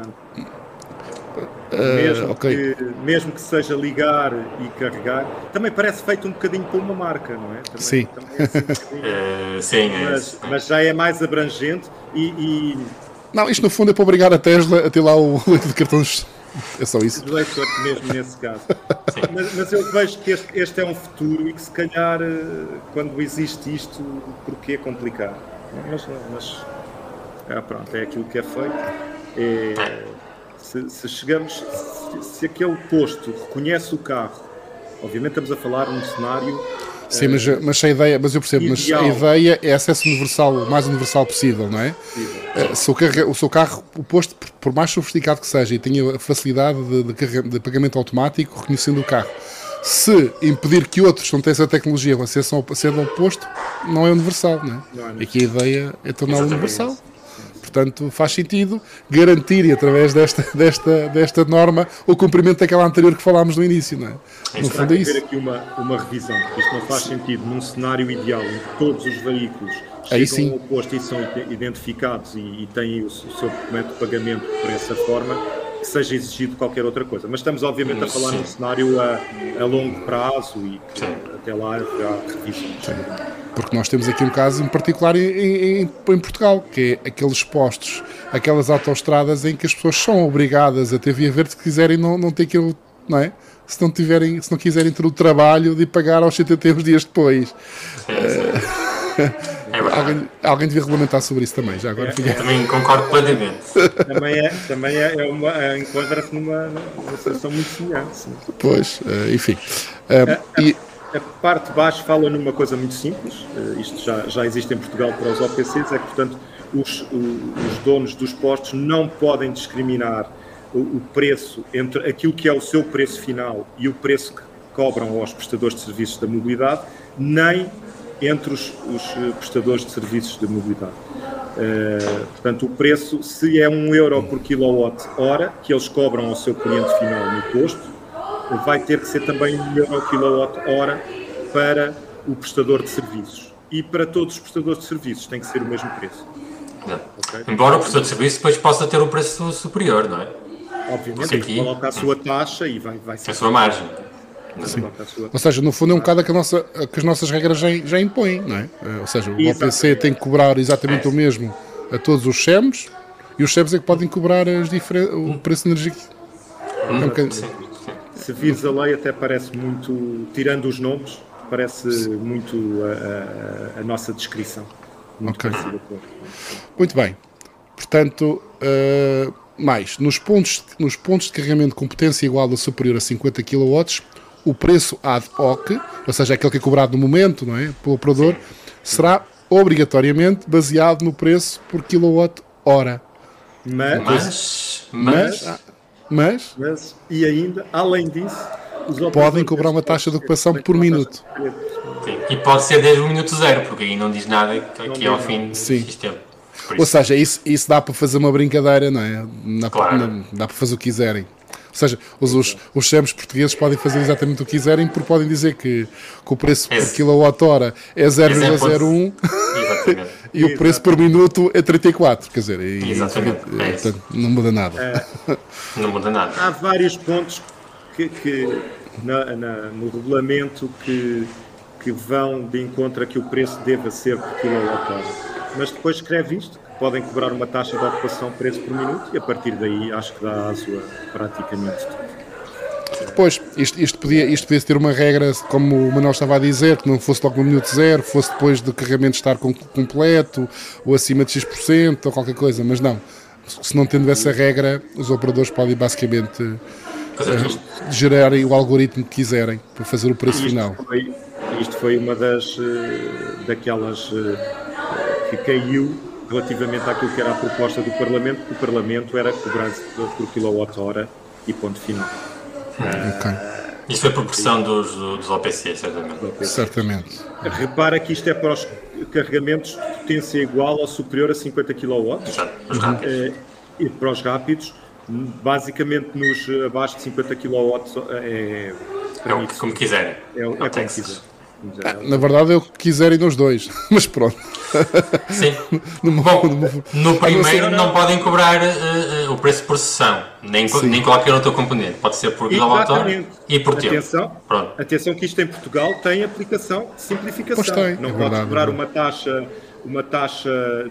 mesmo, Ah, ok. que, mesmo que seja ligar e carregar, também parece feito um bocadinho para uma marca, não é? Também, Sim. também é assim um. Eh, sim, é mas, mas já é mais abrangente e, e Não, isto no fundo é para obrigar a Tesla a ter lá o leito de cartões. É só isso. leitor mesmo nesse caso. Mas, mas eu vejo que este, este é um futuro e que se calhar eh, quando existe isto, porquê complicar? Mas, mas é, pronto, é aquilo que é feito. É, se, se chegamos, se, se aquele posto reconhece o carro, obviamente estamos a falar num cenário Sim, mas, mas a ideia, mas eu percebo, mas Ideal. a ideia é acesso universal, o mais universal possível, não é? Eh, Se o, carro, o seu carro, o posto, por- mais sofisticado que seja, e tenha a facilidade de, de de pagamento automático, reconhecendo o carro, se impedir que outros não tenham essa tecnologia acessam ao, acedam ao posto, não é universal, não é? Não é Aqui a ideia é torná-lo universal. Portanto, faz sentido garantir, através desta, desta, desta norma, o cumprimento daquela anterior que falámos no início, não é? No Terá fundo que é haver isso. aqui uma, uma revisão, porque isto não faz sentido num cenário ideal em que todos os veículos Aí chegam sim. ao posto e são ide- identificados e, e têm o, o seu método de pagamento por essa forma, que seja exigido qualquer outra coisa. Mas estamos obviamente a falar num cenário a, a longo prazo e que Sim. até lá haverá revisões. Porque nós temos aqui um caso em particular em, em- em Portugal, que é aqueles postos, aquelas autoestradas em que as pessoas são obrigadas a ter via verde se quiserem não, não ter aquilo, não é? Se não, tiverem, se não quiserem ter o trabalho de pagar aos 70 uns dias depois. Sim, sim. É. Alguém, alguém devia regulamentar sobre isso também, já agora fica- Também concordo plenamente. Também é, também é, é uma, é, enquadra-se numa, numa situação muito semelhante. sim. Pois, eh, enfim. Eh, e, A parte de baixo fala numa coisa muito simples, eh, isto já, já existe em Portugal para os OPCs, é que, portanto, os, os donos dos postos não podem discriminar o, o preço entre aquilo que é o seu preço final e o preço que cobram aos prestadores de serviços da mobilidade, nem entre os, os, eh, prestadores de serviços de mobilidade. Eh, portanto, o preço, se é um euro por quilowatt-hora que eles cobram ao seu cliente final no posto, vai ter que ser também um euro quilowatt-hora para o prestador de serviços. E para todos os prestadores de serviços tem que ser o mesmo preço. Ok? Embora o prestador de serviço depois possa ter um preço superior, não é? Obviamente, ele coloca a sua taxa e vai, vai ser A sua margem. Sua ou seja, no fundo é um bocado que, nossa, que as nossas regras já, já impõem, não é? Eh, Ou seja, o OPC tem que cobrar exatamente o mesmo a todos os SEMs e os SEMs é que podem cobrar o preço de energia. É um Sim, sim. Se vires a lei, até parece muito, tirando os nomes, parece muito a, a- a nossa descrição. Muito Ok. parecida com- Muito bem. Portanto, eh, mais, nos pontos, nos pontos de carregamento com potência igual ou superior a 50 kW, o preço ad hoc, ou seja, aquele que é cobrado no momento, não é, pelo operador, será obrigatoriamente baseado no preço por quilowatt-hora. Mas, Mas, Mas, mas, ah, mas mas, e ainda, além disso, os podem cobrar uma taxa de ocupação que por minuto. sim. e pode ser desde o minuto zero, porque aí não diz nada aqui diz ao fim do Sim. sistema. Ou seja, isso, isso dá para fazer uma brincadeira, não é? Dá, Claro. dá para fazer o que quiserem. Ou seja, os, os, os portugueses podem fazer exatamente o que quiserem porque podem dizer que, que o preço por Esse- quilowatt-hora é 0,01 Exatamente. e o preço por minuto é 34. Quer dizer, e, Exatamente, e, é portanto, não muda nada. Não muda nada. há vários pontos que, que na- na- no regulamento que, que vão de encontro a que o preço deva ser por quilowatt-hora. Mas depois escreve isto, podem cobrar uma taxa de ocupação preço por minuto e a partir daí acho que dá aso a praticamente tudo. Pois, isto, isto, podia, isto podia ter uma regra, como o Manuel estava a dizer, que não fosse logo no minuto zero, fosse depois do carregamento estar com- completo, ou acima de X%, ou qualquer coisa, mas não. Se não tendo essa regra, os operadores podem basicamente isto. gerarem o algoritmo que quiserem para fazer o preço Isto final. foi, isto foi uma das eh, daquelas eh, que caiu relativamente àquilo que era a proposta do Parlamento, que o Parlamento era cobrar por quilowatt-hora e ponto final. Ok, Isto foi por pressão dos, dos OPC, certamente. certamente. Repara que isto é para os carregamentos de potência igual ou superior a 50 kW Exato. Os rápidos. eh, e para os rápidos, basicamente nos eh, abaixo de 50 kW é, É o que, como quiserem. é, é como tem que quiser. ser. Ah, na verdade, eu quiserem nos dois, mas pronto. Sim. no, Bom, no, no primeiro não podem cobrar uh, uh, o preço por sessão, nem, nem qualquer outro componente. Pode ser por quilowattor e por tempo. Atenção, Pronto. atenção que isto em Portugal tem aplicação de simplificação. Tem, não é pode cobrar uma taxa, uma taxa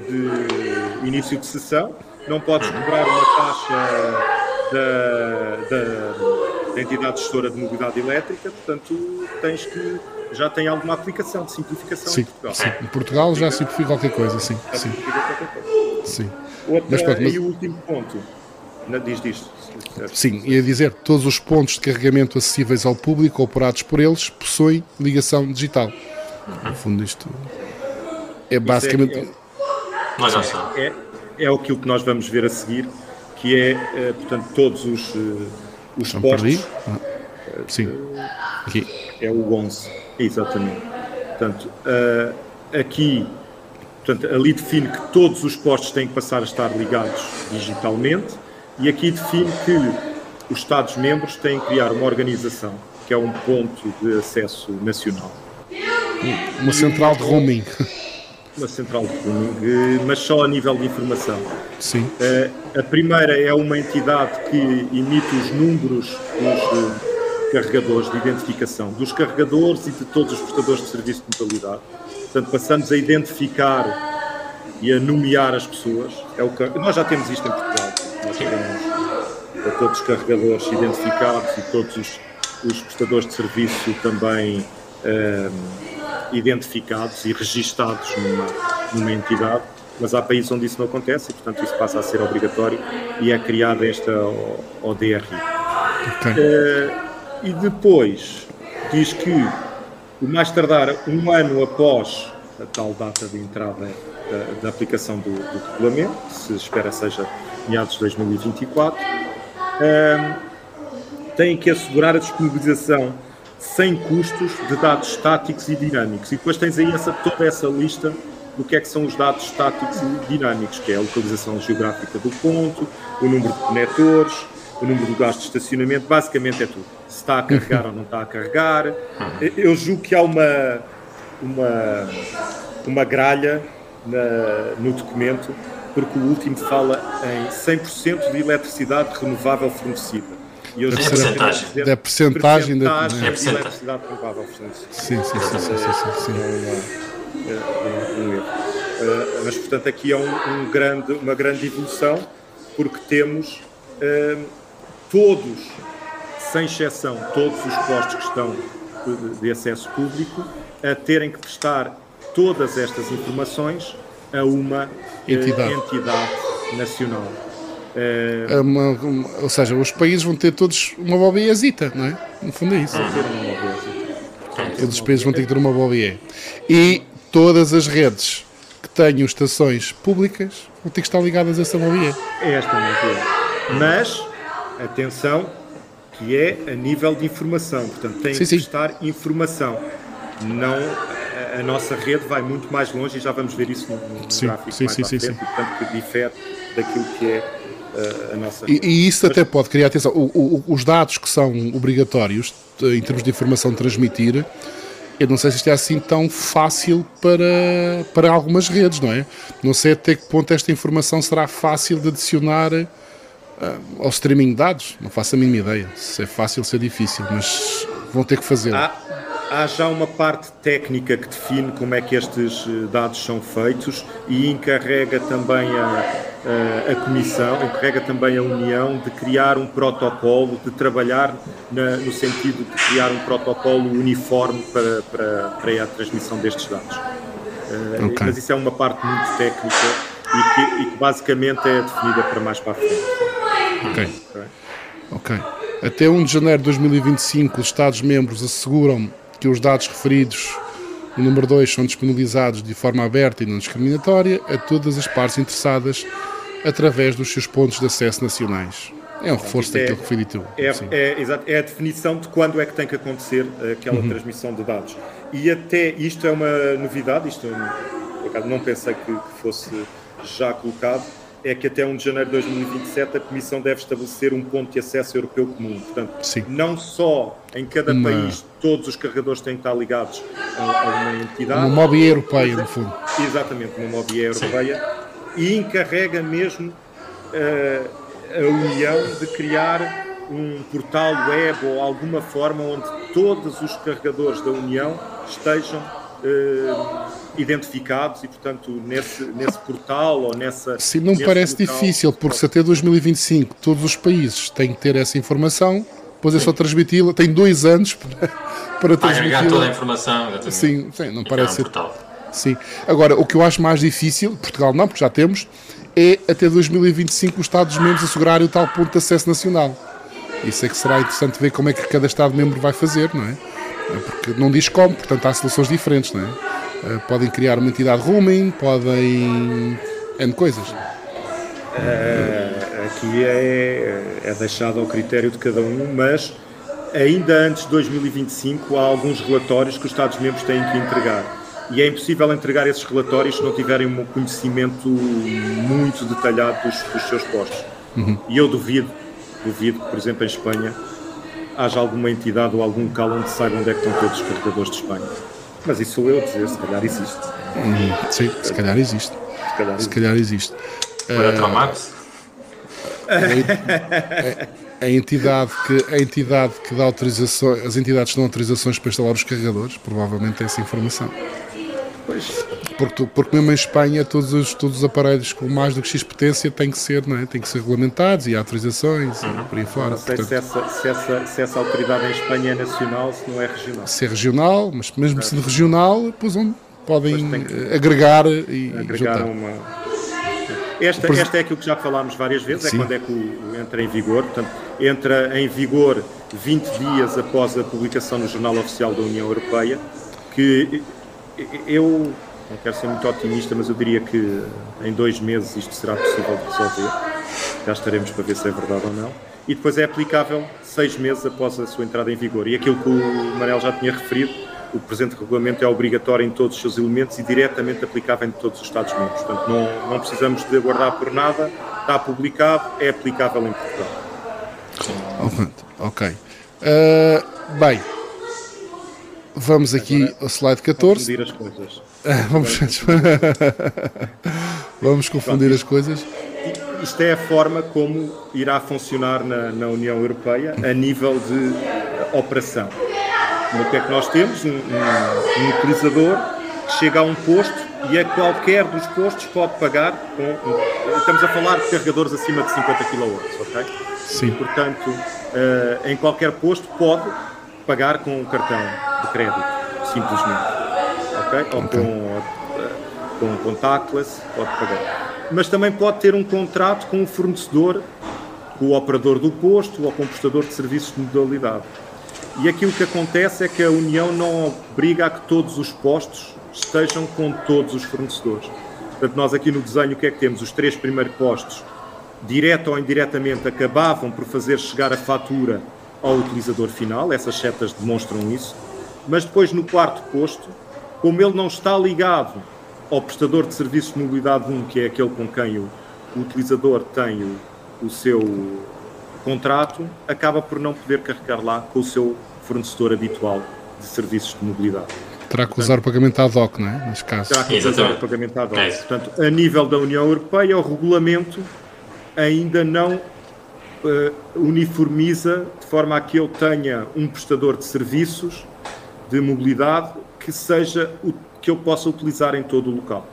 de início de sessão, não podes uhum. cobrar uma taxa da, da, da entidade gestora de mobilidade elétrica, portanto tens que já tem alguma aplicação de simplificação sim, em Portugal. Sim, em Portugal já simplifica qualquer coisa, sim. sim. sim. Outra, mas, pronto, mas... E o último ponto, diz disto. Sim, ia dizer, todos os pontos de carregamento acessíveis ao público operados por eles possuem ligação digital. No fundo, isto é basicamente. É, é, é, aquilo que nós vamos ver a seguir, que é, é portanto, todos os, eh, os postos. Ah, sim, aqui. É o 11. Exatamente. Portanto, uh, aqui, portanto, ali define que todos os postos têm que passar a estar ligados digitalmente e aqui define que os Estados-membros têm que criar uma organização, que é um ponto de acesso nacional. Uma central de roaming. Uma central de roaming, mas só a nível de informação. Sim. Uh, a primeira é uma entidade que emite os números dos carregadores de identificação dos carregadores e de todos os prestadores de serviço de modalidade. Portanto, passamos a identificar e a nomear as pessoas. É o que... Nós já temos isto em Portugal. Nós temos todos os carregadores identificados e todos os, os prestadores de serviço também um, identificados e registados numa, numa entidade mas há países onde isso não acontece e, portanto, isso passa a ser obrigatório e é criada esta ODRI. Okay. Uh, e depois diz que o mais tardar um ano após a tal data de entrada da, da aplicação do, do, regulamento, se espera seja meados de 2024, um, têm que assegurar a disponibilização sem custos de dados estáticos e dinâmicos. E depois tens aí essa, toda essa lista do que é que são os dados estáticos e dinâmicos, que é a localização geográfica do ponto, o número de conectores, o número de gastos de estacionamento, basicamente é tudo. Se está a carregar ou não está a carregar. Eu julgo que há uma, uma, uma gralha na, no documento, porque o último fala em 100% de eletricidade renovável fornecida. E eu da percentagem. Da percentagem da é de eletricidade renovável fornecida. Sim, sim, sim. sim, sim, sim. É, é um, erro. Uh, mas, portanto, aqui é um, um, grande, uma grande evolução, porque temos uh, todos, sem exceção, todos os postos que estão de acesso público, a terem que prestar todas estas informações a uma eh, entidade, entidade nacional. É uma, uma, ou seja, os países vão ter todos uma bobiazita, não é? No fundo é isso. Todos os países vão ter que ter uma bobia. E todas as redes que tenham estações públicas vão ter que estar ligadas a essa bobia. É esta a Mas atenção, que é a nível de informação. Portanto, tem sim, que prestar informação. Não, a, a, nossa rede vai muito mais longe e já vamos ver isso no, no sim, gráfico sim, mais sim, sim, frente, sim. portanto, que difere daquilo que é uh, a nossa rede. E, e isso Mas, até pode criar atenção. O, o, os dados que são obrigatórios em termos de informação transmitir, eu não sei se isto é assim tão fácil para, para algumas redes, não é? Não sei até que ponto esta informação será fácil de adicionar uh, ao streaming de dados. Não faço a mínima ideia se é fácil, se é difícil, mas vão ter que fazer. Há, há já uma parte técnica que define como é que estes eh, dados são feitos e encarrega também a, a, a Comissão, encarrega também a União de criar um protocolo, de trabalhar na, no sentido de criar um protocolo uniforme para, para, para a transmissão destes dados. Uh, okay. Mas isso é uma parte muito técnica e que, e que basicamente é definida para mais para a frente. Ok. Ok. Até 1 de janeiro de 2025, os Estados-membros asseguram que os dados referidos no número 2 são disponibilizados de forma aberta e não discriminatória a todas as partes interessadas através dos seus pontos de acesso nacionais. É um reforço é, daquilo que foi dito. É, é, é, a definição de quando é que tem que acontecer aquela uhum. transmissão de dados. E até isto é uma novidade, isto não pensei que, que fosse já colocado, é que até 1 de janeiro de 2027 a Comissão deve estabelecer um ponto de acesso europeu comum. Portanto, Sim. não só em cada Uma- país todos os carregadores têm que estar ligados a, a uma entidade, Uma mob europeia, no fundo. exatamente uma MOBIE europeia, e encarrega mesmo eh, a União de criar um portal web ou alguma forma onde todos os carregadores da União estejam identificados e, portanto, nesse, nesse portal ou nessa. Sim, não me parece local- difícil, porque se até 2025 todos os países têm que ter essa informação, depois é só transmiti-la. Tem dois anos para, para Para agregar toda a informação. exatamente. Sim, sim, não E parece criar ser um portal. Sim. Agora, o que eu acho mais difícil, Portugal não, porque já temos, é até 2025 os Estados-membros assegurarem o tal ponto de acesso nacional. Isso é que será interessante ver como é que cada Estado-membro vai fazer, não é? É Porque não diz como, portanto há soluções diferentes, não é? Eh, Podem criar uma entidade roaming, podem. N coisas. Eh, aqui é, é deixado ao critério de cada um, mas ainda antes de 2025 há alguns relatórios que os Estados-membros têm que entregar. E é impossível entregar esses relatórios se não tiverem um conhecimento muito detalhado dos, dos seus postos. E eu duvido, duvido que, por exemplo, em Espanha haja alguma entidade ou algum local onde saiba onde é que estão todos os carregadores de Espanha. Mas isso sou eu a dizer, se calhar existe. Sim, se calhar existe. Se calhar Se existe. calhar existe. Para Tromax, A entidade que, a entidade que dá autorizações, as entidades que dão autorizações para instalar os carregadores, provavelmente têm essa informação. Pois, Porque, porque mesmo em Espanha todos os, todos os aparelhos com mais do que X potência têm que ser, não é? têm que ser regulamentados e há autorizações e por aí fora. não sei se Portanto, essa, se, essa, se essa autoridade em Espanha é nacional, se não é regional. se é regional, mas mesmo sendo regional, depois onde podem Pois que- eh, agregar e agregar juntar. uma. Esta, esta é aquilo que já falámos várias vezes, Sim. é quando é que o, o entra em vigor. Portanto, entra em vigor 20 dias após a publicação no Jornal Oficial da União Europeia, que eu não quero ser muito otimista, mas eu diria que em dois meses isto será possível de resolver. Já estaremos para ver se é verdade ou não. E depois é aplicável seis meses após a sua entrada em vigor. E aquilo que o Manel já tinha referido, o presente regulamento é obrigatório em todos os seus elementos e diretamente aplicável em todos os Estados-membros. Portanto, não, não precisamos de aguardar por nada, está publicado, é aplicável em Portugal. Ok. Eh, bem, vamos aqui ao slide 14. Confundir as coisas. Vamos, vamos confundir as coisas. Isto é a forma como irá funcionar na, na União Europeia a nível de operação. O que é que nós temos? Um, um- um utilizador que chega a um posto e a qualquer dos postos pode pagar com. estamos a falar de carregadores acima de 50 kW, ok? Sim. Portanto, eh, em qualquer posto pode pagar com um cartão de crédito, simplesmente. Ou Ok. com, eh, com contactless, pode pagar. Mas também pode ter um contrato com o fornecedor, com o operador do posto ou com o prestador de serviços de modalidade. E aquilo que acontece é que a União não obriga a que todos os postos estejam com todos os fornecedores. Portanto, nós aqui no desenho o que é que temos? Os três primeiros postos, direto ou indiretamente, acabavam por fazer chegar a fatura ao utilizador final, essas setas demonstram isso, mas depois no quarto posto, como ele não está ligado ao prestador de serviços de mobilidade 1, que é aquele com quem o, o utilizador tem o, o seu contrato, acaba por não poder carregar lá com o seu fornecedor habitual de serviços de mobilidade. Terá que usar o pagamento ad hoc, não é? Neste caso. Terá que Exatamente. o pagamento ad hoc. É. Portanto, a nível da União Europeia, o regulamento ainda não eh, uniformiza de forma a que ele tenha um prestador de serviços de mobilidade que seja o que eu possa utilizar em todo o local.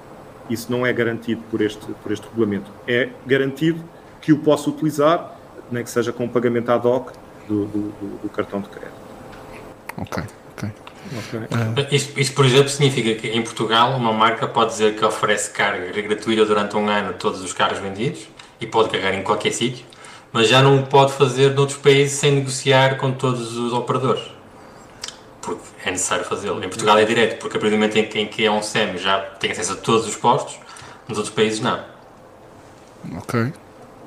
Isso não é garantido por este, por este regulamento. É garantido que o possa utilizar, nem que seja com pagamento ad hoc do, do- do- do cartão de crédito. Ok, ok. Isto, isto, por exemplo, significa que em Portugal uma marca pode dizer que oferece carga gratuita durante um ano a todos os carros vendidos e pode carregar em qualquer sítio, mas já não o pode fazer noutros países sem negociar com todos os operadores. Porque é necessário fazê-lo. Em Portugal é direto, porque a partir do momento em que, em que é um SEM já tem acesso a todos os postos, nos outros países não. Ok.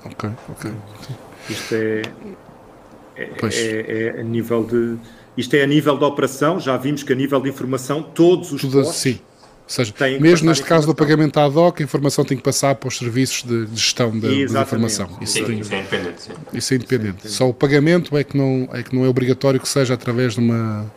Ok, ok. Isto é, é, é- é a nível de. Isto é a nível de operação, já vimos que a nível de informação, todos os Tudo postos assim. seja, mesmo neste caso do pagamento ad hoc, a informação tem que passar para os serviços de gestão da, informação. Isso, sim, tem, isso é independente. Sim. Isso é independente. Sim, Só o pagamento é que, não, é que não é obrigatório que seja através de uma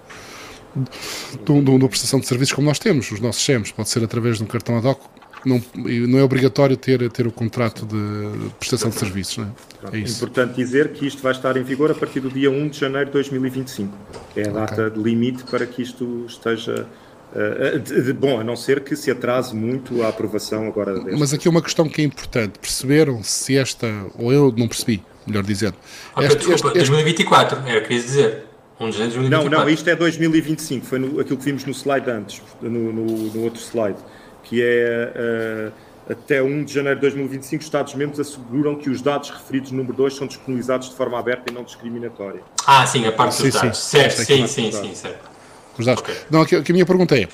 de, uma prestação de serviços como nós temos, os nossos SEMs, pode ser através de um cartão ad hoc, não, não é obrigatório ter, ter o contrato de prestação de serviços. Não é? é importante dizer que isto vai estar em vigor a partir do dia 1 de janeiro de 2025. É a data okay. limite para que isto esteja. Uh, de, de, bom, a não ser que se atrase muito a aprovação agora deste. Mas aqui uma questão que é importante: perceberam se esta, ou eu não percebi, melhor dizendo. Okay, este, desculpa, este, 2024, era o que queria dizer. 1 de janeiro de 2024. Não, não, isto é 2025, foi no, aquilo que vimos no slide antes, no, no, no outro slide que é uh, até 1 de janeiro de 2025, os Estados-membros asseguram que os dados referidos no número 2 são disponibilizados de forma aberta e não discriminatória. Ah, sim, a parte sim, dos dados. Sim, certo, sim, sim, sim, certo. Os dados. Okay. Não, aqui, aqui a minha pergunta é, uh,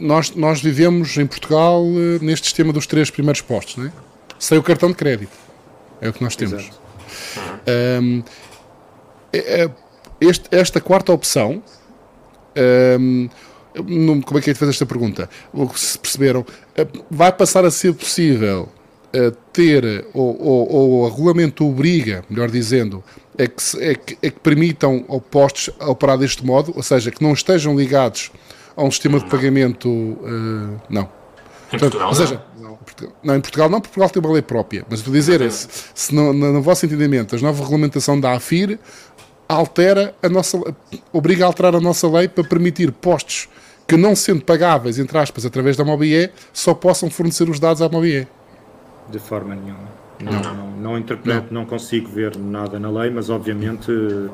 nós, nós vivemos em Portugal uh, neste sistema dos três primeiros postos, não é? Sem o cartão de crédito. É o que nós temos. Um, é, é, este, esta quarta opção um, como é que é de fazer esta pergunta? Se perceberam, eh, vai passar a ser possível eh, ter, ou, ou, ou o regulamento obriga, melhor dizendo, é que, é que, é que permitam postos a operar deste modo, ou seja, que não estejam ligados a um sistema de pagamento. Uh, não. Em Portanto, Portugal, ou seja, não. não. em Portugal não, Portugal tem uma lei própria. Mas estou a dizer, se, se no, no, no vosso entendimento, a nova regulamentação da AFIR altera a nossa, obriga a alterar a nossa lei para permitir postos que não sendo pagáveis, entre aspas, através da MOBIE, só possam fornecer os dados à MOBIE. De forma nenhuma. Não, não, não, não interpreto, não. não. consigo ver nada na lei, mas obviamente uh,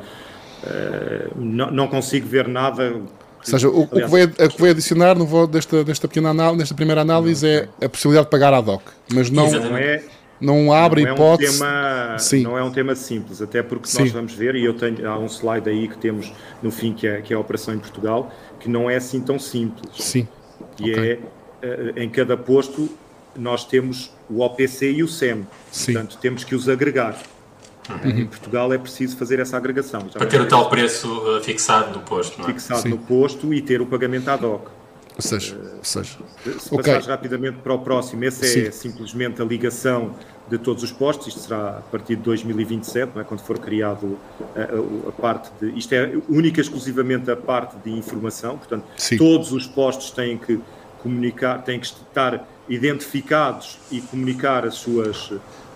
não, não consigo ver nada. Ou seja, o, Aliás, o, que vai, o que vai adicionar no, desta, desta, pequena análise, nesta primeira análise é a possibilidade de pagar ad hoc, mas não, não é, não abre não é hipótese. Um tema, Sim. Não é um tema simples, até porque Sim. nós vamos ver, e eu tenho, há um slide aí que temos no fim, que é, que é a operação em Portugal, que não é assim tão simples. Sim. E okay. é, eh, em cada posto, nós temos o OPC e o SEM. Sim. Portanto, temos que os agregar. Uhum. Em Portugal é preciso fazer essa agregação. Já Para ter o tal preço uh, fixado no posto, não é? Fixado Sim. no posto e ter o pagamento ad hoc. Ou seja, ou seja. se okay. passares rapidamente para o próximo, esse é Sim. simplesmente a ligação de todos os postos, isto será a partir de 2027, não é? quando for criado a, a, a parte de. Isto é única e exclusivamente a parte de informação, portanto, Sim. todos os postos têm que comunicar, têm que estar identificados e comunicar as suas,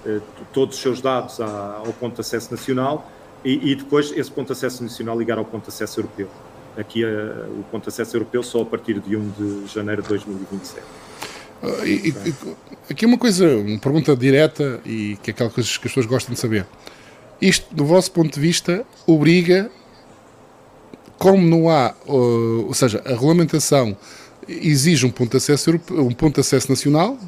eh, todos os seus dados ao ponto de acesso nacional e, e, depois esse ponto de acesso nacional ligar ao ponto de acesso europeu. Aqui eh, o ponto de acesso europeu só a partir de 1 de janeiro de 2027. Uh, e, e, aqui uma coisa, uma pergunta direta e que é aquela coisa que as pessoas gostam de saber. Isto, do vosso ponto de vista, obriga, como não há, uh, ou seja, a regulamentação exige um ponto de acesso, europeu, um ponto de acesso nacional,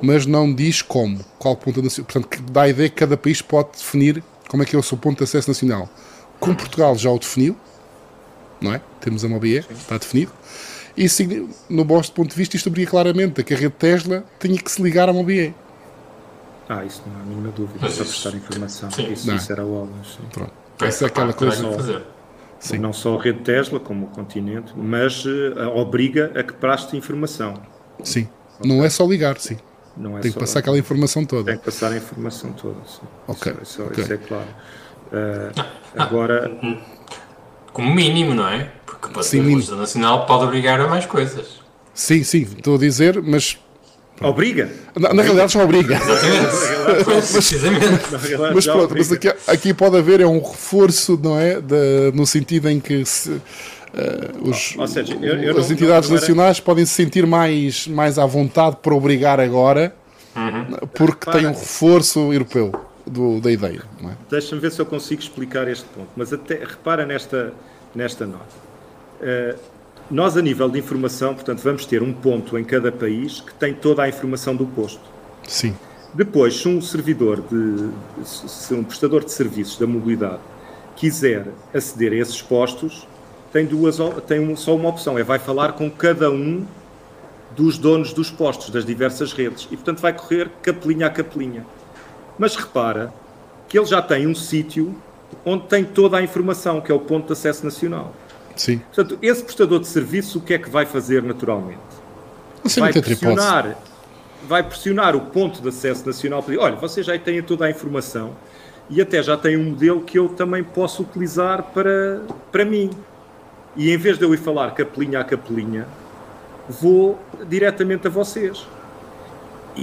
mas não diz como, qual ponto nacional. Portanto, dá a ideia que cada país pode definir como é que é o seu ponto de acesso nacional. Como Portugal já o definiu, não é? Temos a MOBE, está definido. Isso, no vosso ponto de vista, isto obriga claramente a que a rede Tesla tenha que se ligar à MOBIE. Ah, isso não há a mínima dúvida, Mas só prestar informação. Sim. Isso, isso era óbvio. Pronto. Essa é aquela coisa. Não, sim. não só a rede Tesla, como o continente, mas uh, obriga a que preste informação. Sim. Okay. Não é só ligar, sim. Não é tem que só, passar aquela informação toda. Tem que passar a informação toda, sim. Ok. Isso, isso, okay. isso é claro. Uh, agora. Como mínimo, não é? Porque para sim, nacional pode obrigar a mais coisas. Sim, sim, estou a dizer, mas Obriga? Na, na realidade já obriga. Exatamente. mas, mas pronto, mas aqui, aqui, pode haver é um reforço, não é? De, no sentido em que se, uh, os, seja, eu, eu as não, entidades não era... nacionais podem se sentir mais, mais à vontade para obrigar agora, uhum. porque Para. tem um reforço europeu do, da ideia. É? Deixa-me ver se eu consigo explicar este ponto, mas até repara nesta, nesta nota. Uh, nós, a nível de informação, portanto, vamos ter um ponto em cada país que tem toda a informação do posto. Sim. Depois, se um servidor, de, se um prestador de serviços da mobilidade quiser aceder a esses postos, tem, duas, tem só uma opção, é vai falar com cada um dos donos dos postos, das diversas redes. E, portanto, vai correr capelinha a capelinha. Mas repara que ele já tem um sítio onde tem toda a informação, que é o ponto de acesso nacional. Sim. Portanto, esse prestador de serviço, o que é que vai fazer naturalmente? vai pressionar, vai pressionar o ponto de acesso nacional para dizer, olha, vocês já têm toda a informação e até já têm um modelo que eu também posso utilizar para, para mim. E em vez de eu ir falar capelinha a capelinha, vou diretamente a vocês.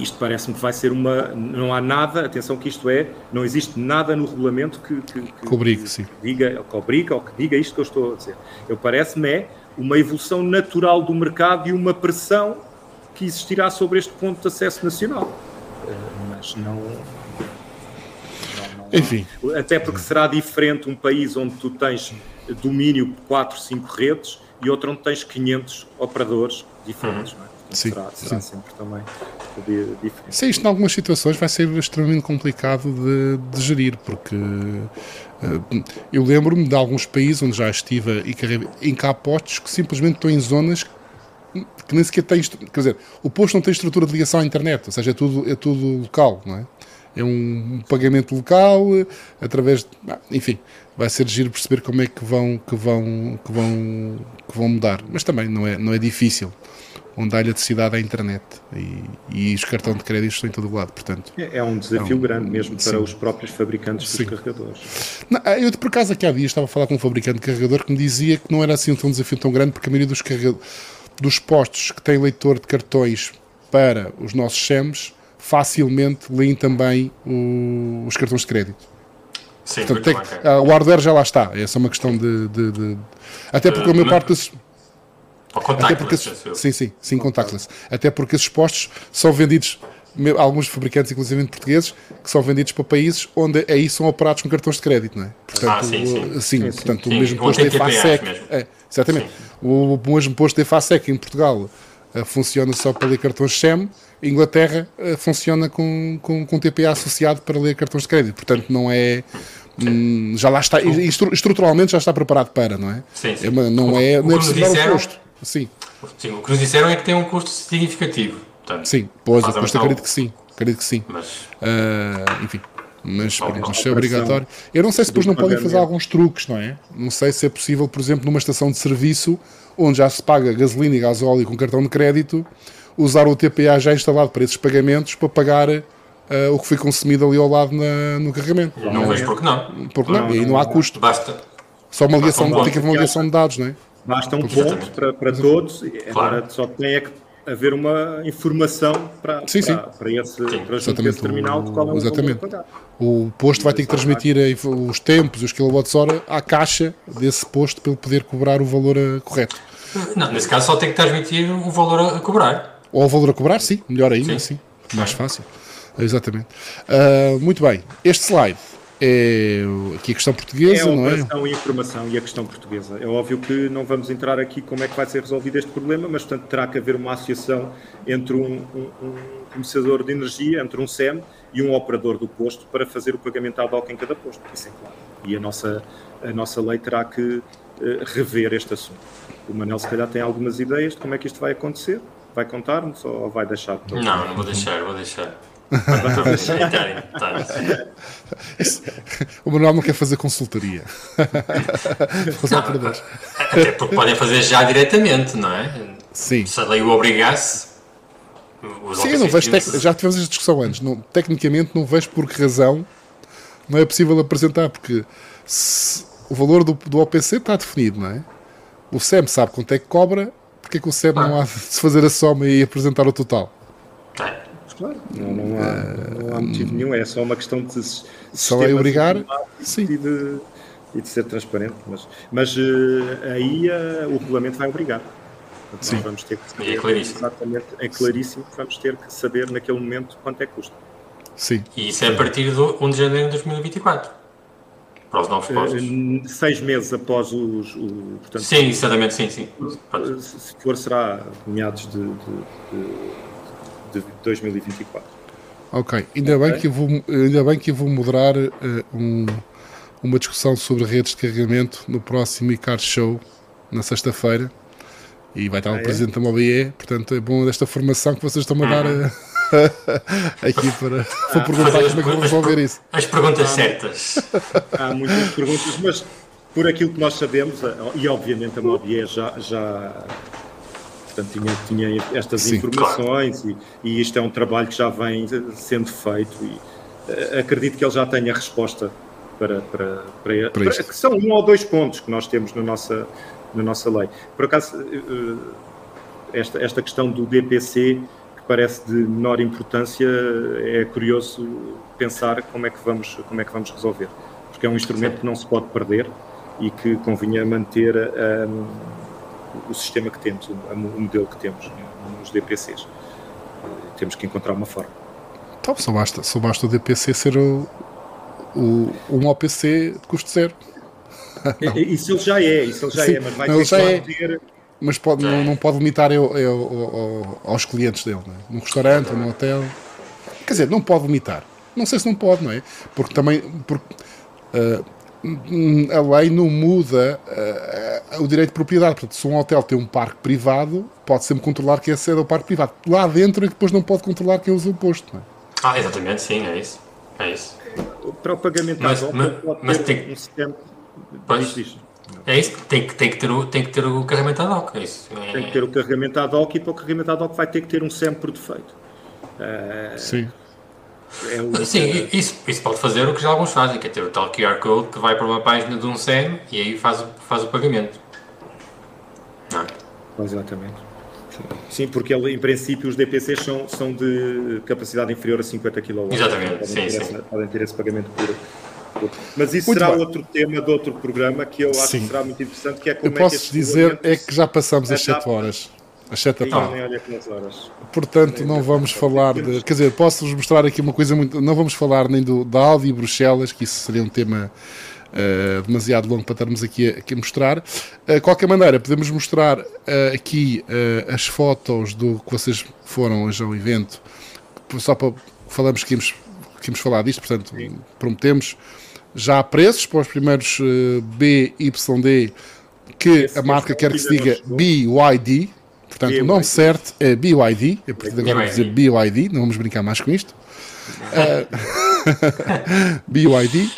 Isto parece-me que vai ser uma. Não há nada, atenção que isto é, não existe nada no regulamento que, que, que, obrigue, que, que diga, que obriga ou que diga isto que eu estou a dizer. Eu parece-me é uma evolução natural do mercado e uma pressão que existirá sobre este ponto de acesso nacional. Eh, mas não. não, não Enfim. Até porque será diferente um país onde tu tens domínio de 4, 5 redes e outro onde tens 500 operadores diferentes. Uhum. Sim, será, será sim. sempre também diferente. Sim, isto em algumas situações vai ser extremamente complicado de, de gerir, porque uh, eu lembro-me de alguns países onde já estive e carreguei em capotes que simplesmente estão em zonas que nem sequer têm, quer dizer, o posto não tem estrutura de ligação à internet, ou seja, é tudo, é tudo local, não é? É um pagamento local, através de, enfim, vai ser giro perceber como é que vão, que vão, que vão, que vão mudar, mas também não é, não é difícil onde há eletricidade à internet e, e os cartões de crédito estão em todo o lado, portanto. É, é um desafio é um, grande mesmo sim. para os próprios fabricantes sim. dos carregadores. Não, eu, por acaso, aqui há dias estava a falar com um fabricante de carregador que me dizia que não era assim um desafio tão grande porque a maioria dos, dos postos que têm leitor de cartões para os nossos SEMs facilmente leem também o, os cartões de crédito. Sim, Portanto, tem, o hardware já lá está, é só uma questão de. de, de até porque uh, a maior parte dos até porque sim, sim, sim, contactless. Até porque esses postos são vendidos, alguns fabricantes, inclusive portugueses, que são vendidos para países onde aí são operados com cartões de crédito, não é? Portanto, ah, sim, sim. sim, portanto, sim. o mesmo posto de EFASEC. É, exatamente. O, o mesmo posto de EFASEC em Portugal uh, funciona só para ler cartões SEM. Inglaterra uh, funciona com, com, com TPA associado para ler cartões de crédito. Portanto, não é. Hum, já lá está, estruturalmente já está preparado para, não é? Sim, sim. É não é, não é preciso dar o posto. Sim. Sim, o que nos disseram é que tem um custo significativo. Portanto, sim, pois, eu custo, acredito que sim. Acredito que sim. Mas, uh, enfim. Mas, mas é obrigatório. Eu não sei se depois não podem fazer alguns truques, não é? Não sei se é possível, por exemplo, numa estação de serviço onde já se paga gasolina e gasóleo com cartão de crédito, usar o TPA já instalado para esses pagamentos para pagar uh, o que foi consumido ali ao lado na, no carregamento. Não, não vejo porque não. Porque não, não, e aí não há custo. Basta. Só uma ligação, tem que haver uma ligação de dados, não é? Basta um ponto para, para todos, claro. agora só tem é que haver uma informação para, sim, sim. para, para esse, sim. para esse terminal de qual é o Exatamente. O posto vai ter que transmitir os tempos, os quilowatts-hora à caixa desse posto para ele poder cobrar o valor eh, correto. Não, nesse caso só tem que transmitir o valor a cobrar. Ou o valor a cobrar, sim, melhor ainda, sim. sim. Mais fácil. Exatamente. Uh, muito bem. Este slide é aqui a questão portuguesa, é a não é? operação e informação e a questão portuguesa. É óbvio que não vamos entrar aqui como é que vai ser resolvido este problema, mas portanto terá que haver uma associação entre um, um, um comerciador de energia, entre um SEM e um operador do posto para fazer o pagamento ad hoc em cada posto. Isso é claro. E a nossa, a nossa lei terá que uh, rever este assunto. O Manel, se calhar, tem algumas ideias de como é que isto vai acontecer. Vai contar-nos ou vai deixar? Não, não vou deixar, vou deixar o Manuel não quer fazer consultoria. não, até porque podem fazer já diretamente, não é? Sim. Se a lei o obrigasse. Sim, não vejo tec... já tivemos esta discussão antes. Não, tecnicamente, não vejo por que razão não é possível apresentar, porque o valor do, do OPC está definido, não é? O SEM sabe quanto é que cobra, porque é que o SEM ah. não há de se fazer a soma e apresentar o total? É claro. Não, não, há, não há motivo nenhum, é só uma questão de só é obrigar sim. E, de, e de ser transparente. Mas, mas uh, aí uh, o regulamento vai obrigar. sim. vamos ter que saber, é claríssimo. Exatamente, é claríssimo que vamos ter que saber naquele momento quanto é que custa. Sim. E isso é a partir do 1 de janeiro de 2024 para os novos postos? Uh, seis meses após os. O, portanto, sim, exatamente, sim, sim. Se for, será meados de, de, de de 2024. Ok, ainda, okay. Bem, que eu vou, ainda bem que eu vou moderar uh, um, uma discussão sobre redes de carregamento no próximo ICAR Show, na sexta-feira. E vai estar ah, o é? presidente da MOBIE, portanto é bom desta formação que vocês estão a dar uh, aqui para, para perguntar como é que vão resolver isso. As perguntas certas. Há muitas perguntas, mas por aquilo que nós sabemos, e obviamente a MOBIE já, já portanto tinha, tinha estas Sim, informações claro. e, e isto é um trabalho que já vem sendo feito e uh, acredito que ele já tenha resposta para, para, para, para, para que são um ou dois pontos que nós temos na nossa, na nossa lei. Por acaso, uh, esta, esta questão do DPC parece de menor importância, é curioso pensar como é que vamos, como é que vamos resolver. Porque é um instrumento que não se pode perder e que convinha manter um, o sistema que temos, o, modelo que temos nos DPCs. Temos que encontrar uma forma. Então, só basta, só basta o DPC ser o, o, um OPC de custo zero. isso ele já é, isso ele já Sim, é, mas vai ter que é... ter mas pode, não, não pode limitar eu, eu, eu, aos clientes dele, não é? num restaurante, num hotel. Quer dizer, não pode limitar. Não sei se não pode, não é? Porque também. Porque, uh, a lei não muda uh, o direito de propriedade. Portanto, se um hotel tem um parque privado, pode sempre controlar quem acede ao parque privado. Lá dentro é que depois não pode controlar quem usa o posto. Não é? Ah, exatamente, sim, é isso. É isso. Para o pagamento mas, mas, pode mas tem... um sistema. Pois, é isso, tem que, tem que, ter, o, tem que ter o carregamento ad hoc. É isso. É... Tem que ter o carregamento ad hoc e para o carregamento ad hoc vai ter que ter um SEM por defeito. Uh, Sim. É o... Sim, isso, isso pode fazer o que já alguns fazem, que é ter o tal QR Code que vai para uma página de um SEM e aí faz, faz o pagamento. Não é? Exatamente. Sim, porque ele, em princípio os DPCs são, são de capacidade inferior a 50 kW. Exatamente, podem sim, sim. Essa, podem ter esse pagamento por, mas isso muito será bem. outro tema de outro programa que eu acho Sim. que será muito interessante, que é como eu posso é que dizer é que já passamos as 7 horas. As 7 da tarde. Portanto, não vamos falar de. Quer dizer, posso-vos mostrar aqui uma coisa muito. Não vamos falar nem do, da Audi e Bruxelas, que isso seria um tema uh, demasiado longo para estarmos aqui a, aqui a mostrar. Uh, de qualquer maneira, podemos mostrar uh, aqui as fotos do que vocês foram hoje ao evento, só para. Falamos que íamos, que íamos falar disto, portanto, Sim. prometemos já há preços para os primeiros uh, BYD que Esse a marca quer que se diga BYD. Portanto, BYD. o nome certo é BYD. Eu, portanto, agora vou dizer BYD, não vamos brincar mais com isto. Uh, BYD.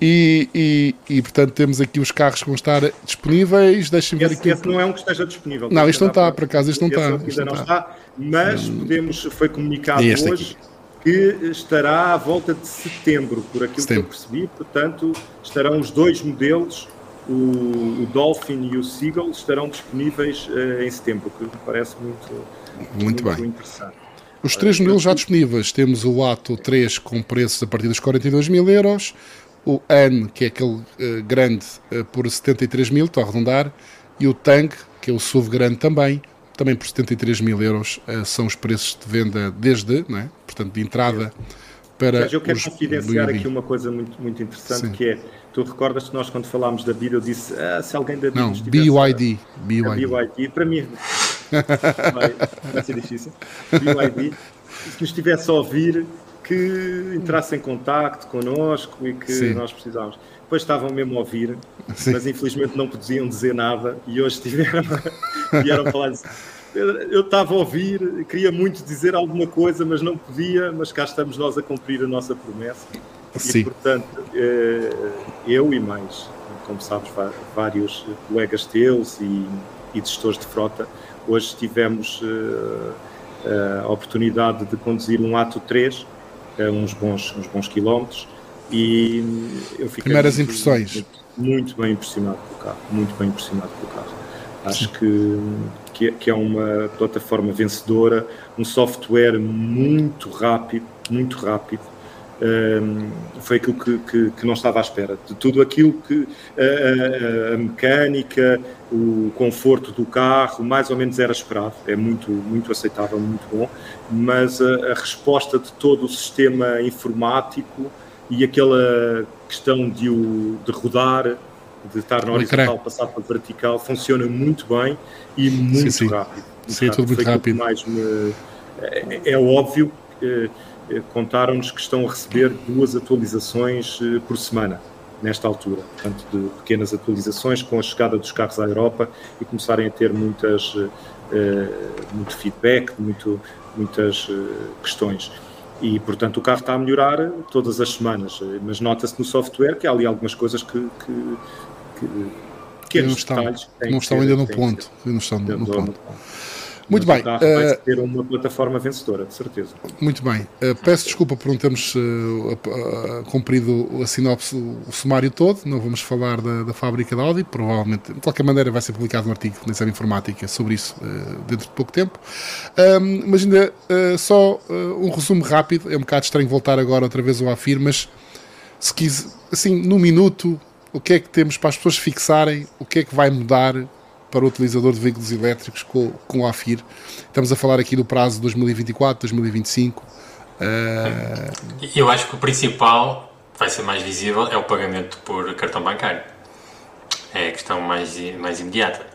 E, e, e, portanto temos aqui os carros que vão estar disponíveis. Deixem-me ver aqui. Esse não é um que esteja disponível. Não, isto não está, por acaso, isto não está. Ainda não está, mas podemos, foi comunicado hoje aqui que estará à volta de setembro, por aquilo setembro. que eu percebi. Portanto, estarão os dois modelos, o, o Dolphin e o Seagull, estarão disponíveis uh, em setembro, que me parece muito, muito, muito bem. interessante. Os três modelos já disponíveis. Temos o Ato 3 com preços a partir dos 42 mil euros, o AN, que é aquele uh, grande, uh, por 73 mil, estou a arredondar, e o Tang, que é o SUV grande também, também por 73 mil euros uh, são os preços de venda desde, não é? portanto, de entrada para. Mas eu quero confidenciar aqui uma coisa muito, muito interessante Sim. que é. Tu recordas que nós, quando falámos da BID, eu disse ah, se alguém da BID. Não, BYD. BYD. BYD. Para mim, vai, vai ser difícil. BYD. Se nos estivesse a ouvir, que entrasse em contacto connosco e que Sim. nós precisávamos. Depois estavam mesmo a ouvir, Sim. mas infelizmente não podiam dizer nada e hoje tiveram, vieram falar assim, eu estava a ouvir, queria muito dizer alguma coisa, mas não podia, mas cá estamos nós a cumprir a nossa promessa. Sim. E, portanto, eh, eu e mais, como sabes, vários colegas teus e, e gestores de frota, hoje tivemos eh, a oportunidade de conduzir um Ato 3, uns bons, uns bons quilómetros, e eu fiquei Primeiras muito, impressões. Muito, muito, bem impressionado com o carro, muito bem impressionado com o carro. Acho que, que é, que, é uma plataforma vencedora, um software muito rápido, muito rápido. Foi aquilo que, que, que, não estava à espera. De tudo aquilo que a, a, a, mecânica, o conforto do carro, mais ou menos era esperado. É muito, muito aceitável, muito bom. Mas a, a resposta de todo o sistema informático e aquela questão de, o, de rodar, de estar na horizontal, passar para vertical, funciona muito bem e muito sim, sim. rápido. Muito sim, rápido. tudo muito rápido. Mais me, é, é, óbvio que eh, contaram-nos que estão a receber duas atualizações eh, por semana nesta altura, portanto de pequenas atualizações com a chegada dos carros à Europa e começarem a ter muitas uh, muito feedback, muito, muitas questões. E, portanto, o carro está a melhorar todas as semanas, mas nota-se no software que há ali algumas coisas que, que, que que não estão, não estão ainda no ponto. Não estão no ponto. Muito bem. Vai uh, ter uma plataforma vencedora, de certeza. Muito bem. Uh, peço desculpa por não termos uh, cumprido a sinopse, o sumário todo. Não vamos falar da, da fábrica da Audi. Provavelmente, de qualquer maneira, vai ser publicado um artigo na série informática sobre isso dentro de pouco tempo. mas ainda só um resumo rápido. É um bocado estranho voltar agora outra vez ao AFIR, mas se quis, assim, num minuto, o que é que temos para as pessoas fixarem, o que é que vai mudar para o utilizador de veículos elétricos com, com o AFIR. Estamos a falar aqui do prazo de 2024, 2025. Uh... Eu acho que o principal vai ser mais visível é o pagamento por cartão bancário. É a questão mais, mais imediata.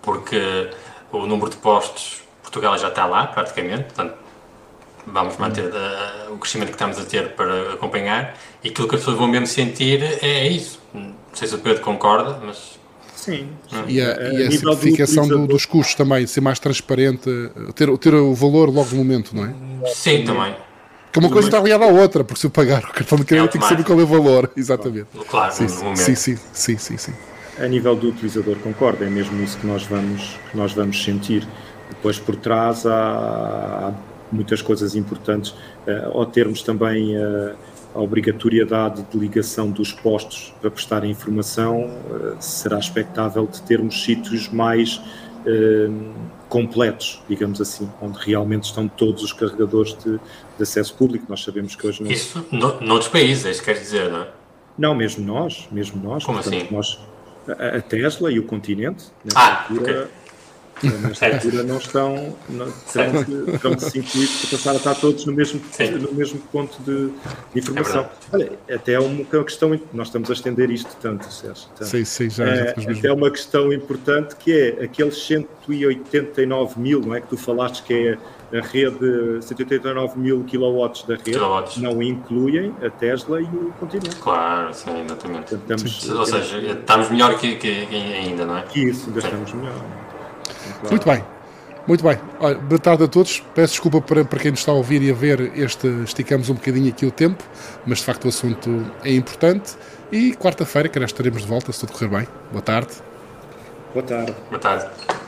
Porque o número de postos, Portugal já está lá praticamente, portanto vamos manter uh, o crescimento que estamos a ter para acompanhar e aquilo que as pessoas vão mesmo sentir é, é isso. Não sei se o Pedro concorda, mas Sim. E a, e a simplificação do, dos custos também, ser mais transparente, ter, ter o valor logo no momento, não é? Sim, também. Que uma coisa está ligada à outra, porque se eu pagar o cartão de crédito é tem que saber qual é o valor. Exatamente. Claro, sim, no momento. Sim, sim, sim, sim, sim. A nível do utilizador, concordo, é mesmo isso que nós vamos, que nós vamos sentir. Depois, por trás, há, há muitas coisas importantes, uh, ao termos também. Uh, a obrigatoriedade de ligação dos postos para prestar informação, eh, será expectável de termos sítios mais eh, completos, digamos assim, onde realmente estão todos os carregadores de, de acesso público. Nós sabemos que hoje não. Isso no, noutros países, é quer dizer, não é? Não, mesmo nós, mesmo nós. Como portanto, assim? Nós, a, Tesla e o continente, ah, altura, okay nesta altura não estão, não, terão, que, terão que se incluir para passar a estar todos no mesmo, no mesmo ponto de, de informação. É Olha, até é uma, uma questão, nós estamos a estender isto tanto, Sérgio. Tanto. Sim, sim, já, é, até é uma questão importante que é aqueles 189 mil, não é que tu falaste que é a rede, 189 mil kilowatts da rede, kilowatts. não incluem a Tesla e o continente. Claro, sim, exatamente. Estamos, Ou seja, estamos melhor que, que, ainda, não é? Que isso, ainda estamos melhor. Muito bem. Muito bem. Olha, boa tarde a todos. Peço desculpa para, para quem nos está a ouvir e a ver. Este, esticamos um bocadinho aqui o tempo, mas de facto o assunto é importante. E quarta-feira, que estaremos de volta, se tudo correr bem. Boa tarde. Boa tarde. Boa tarde.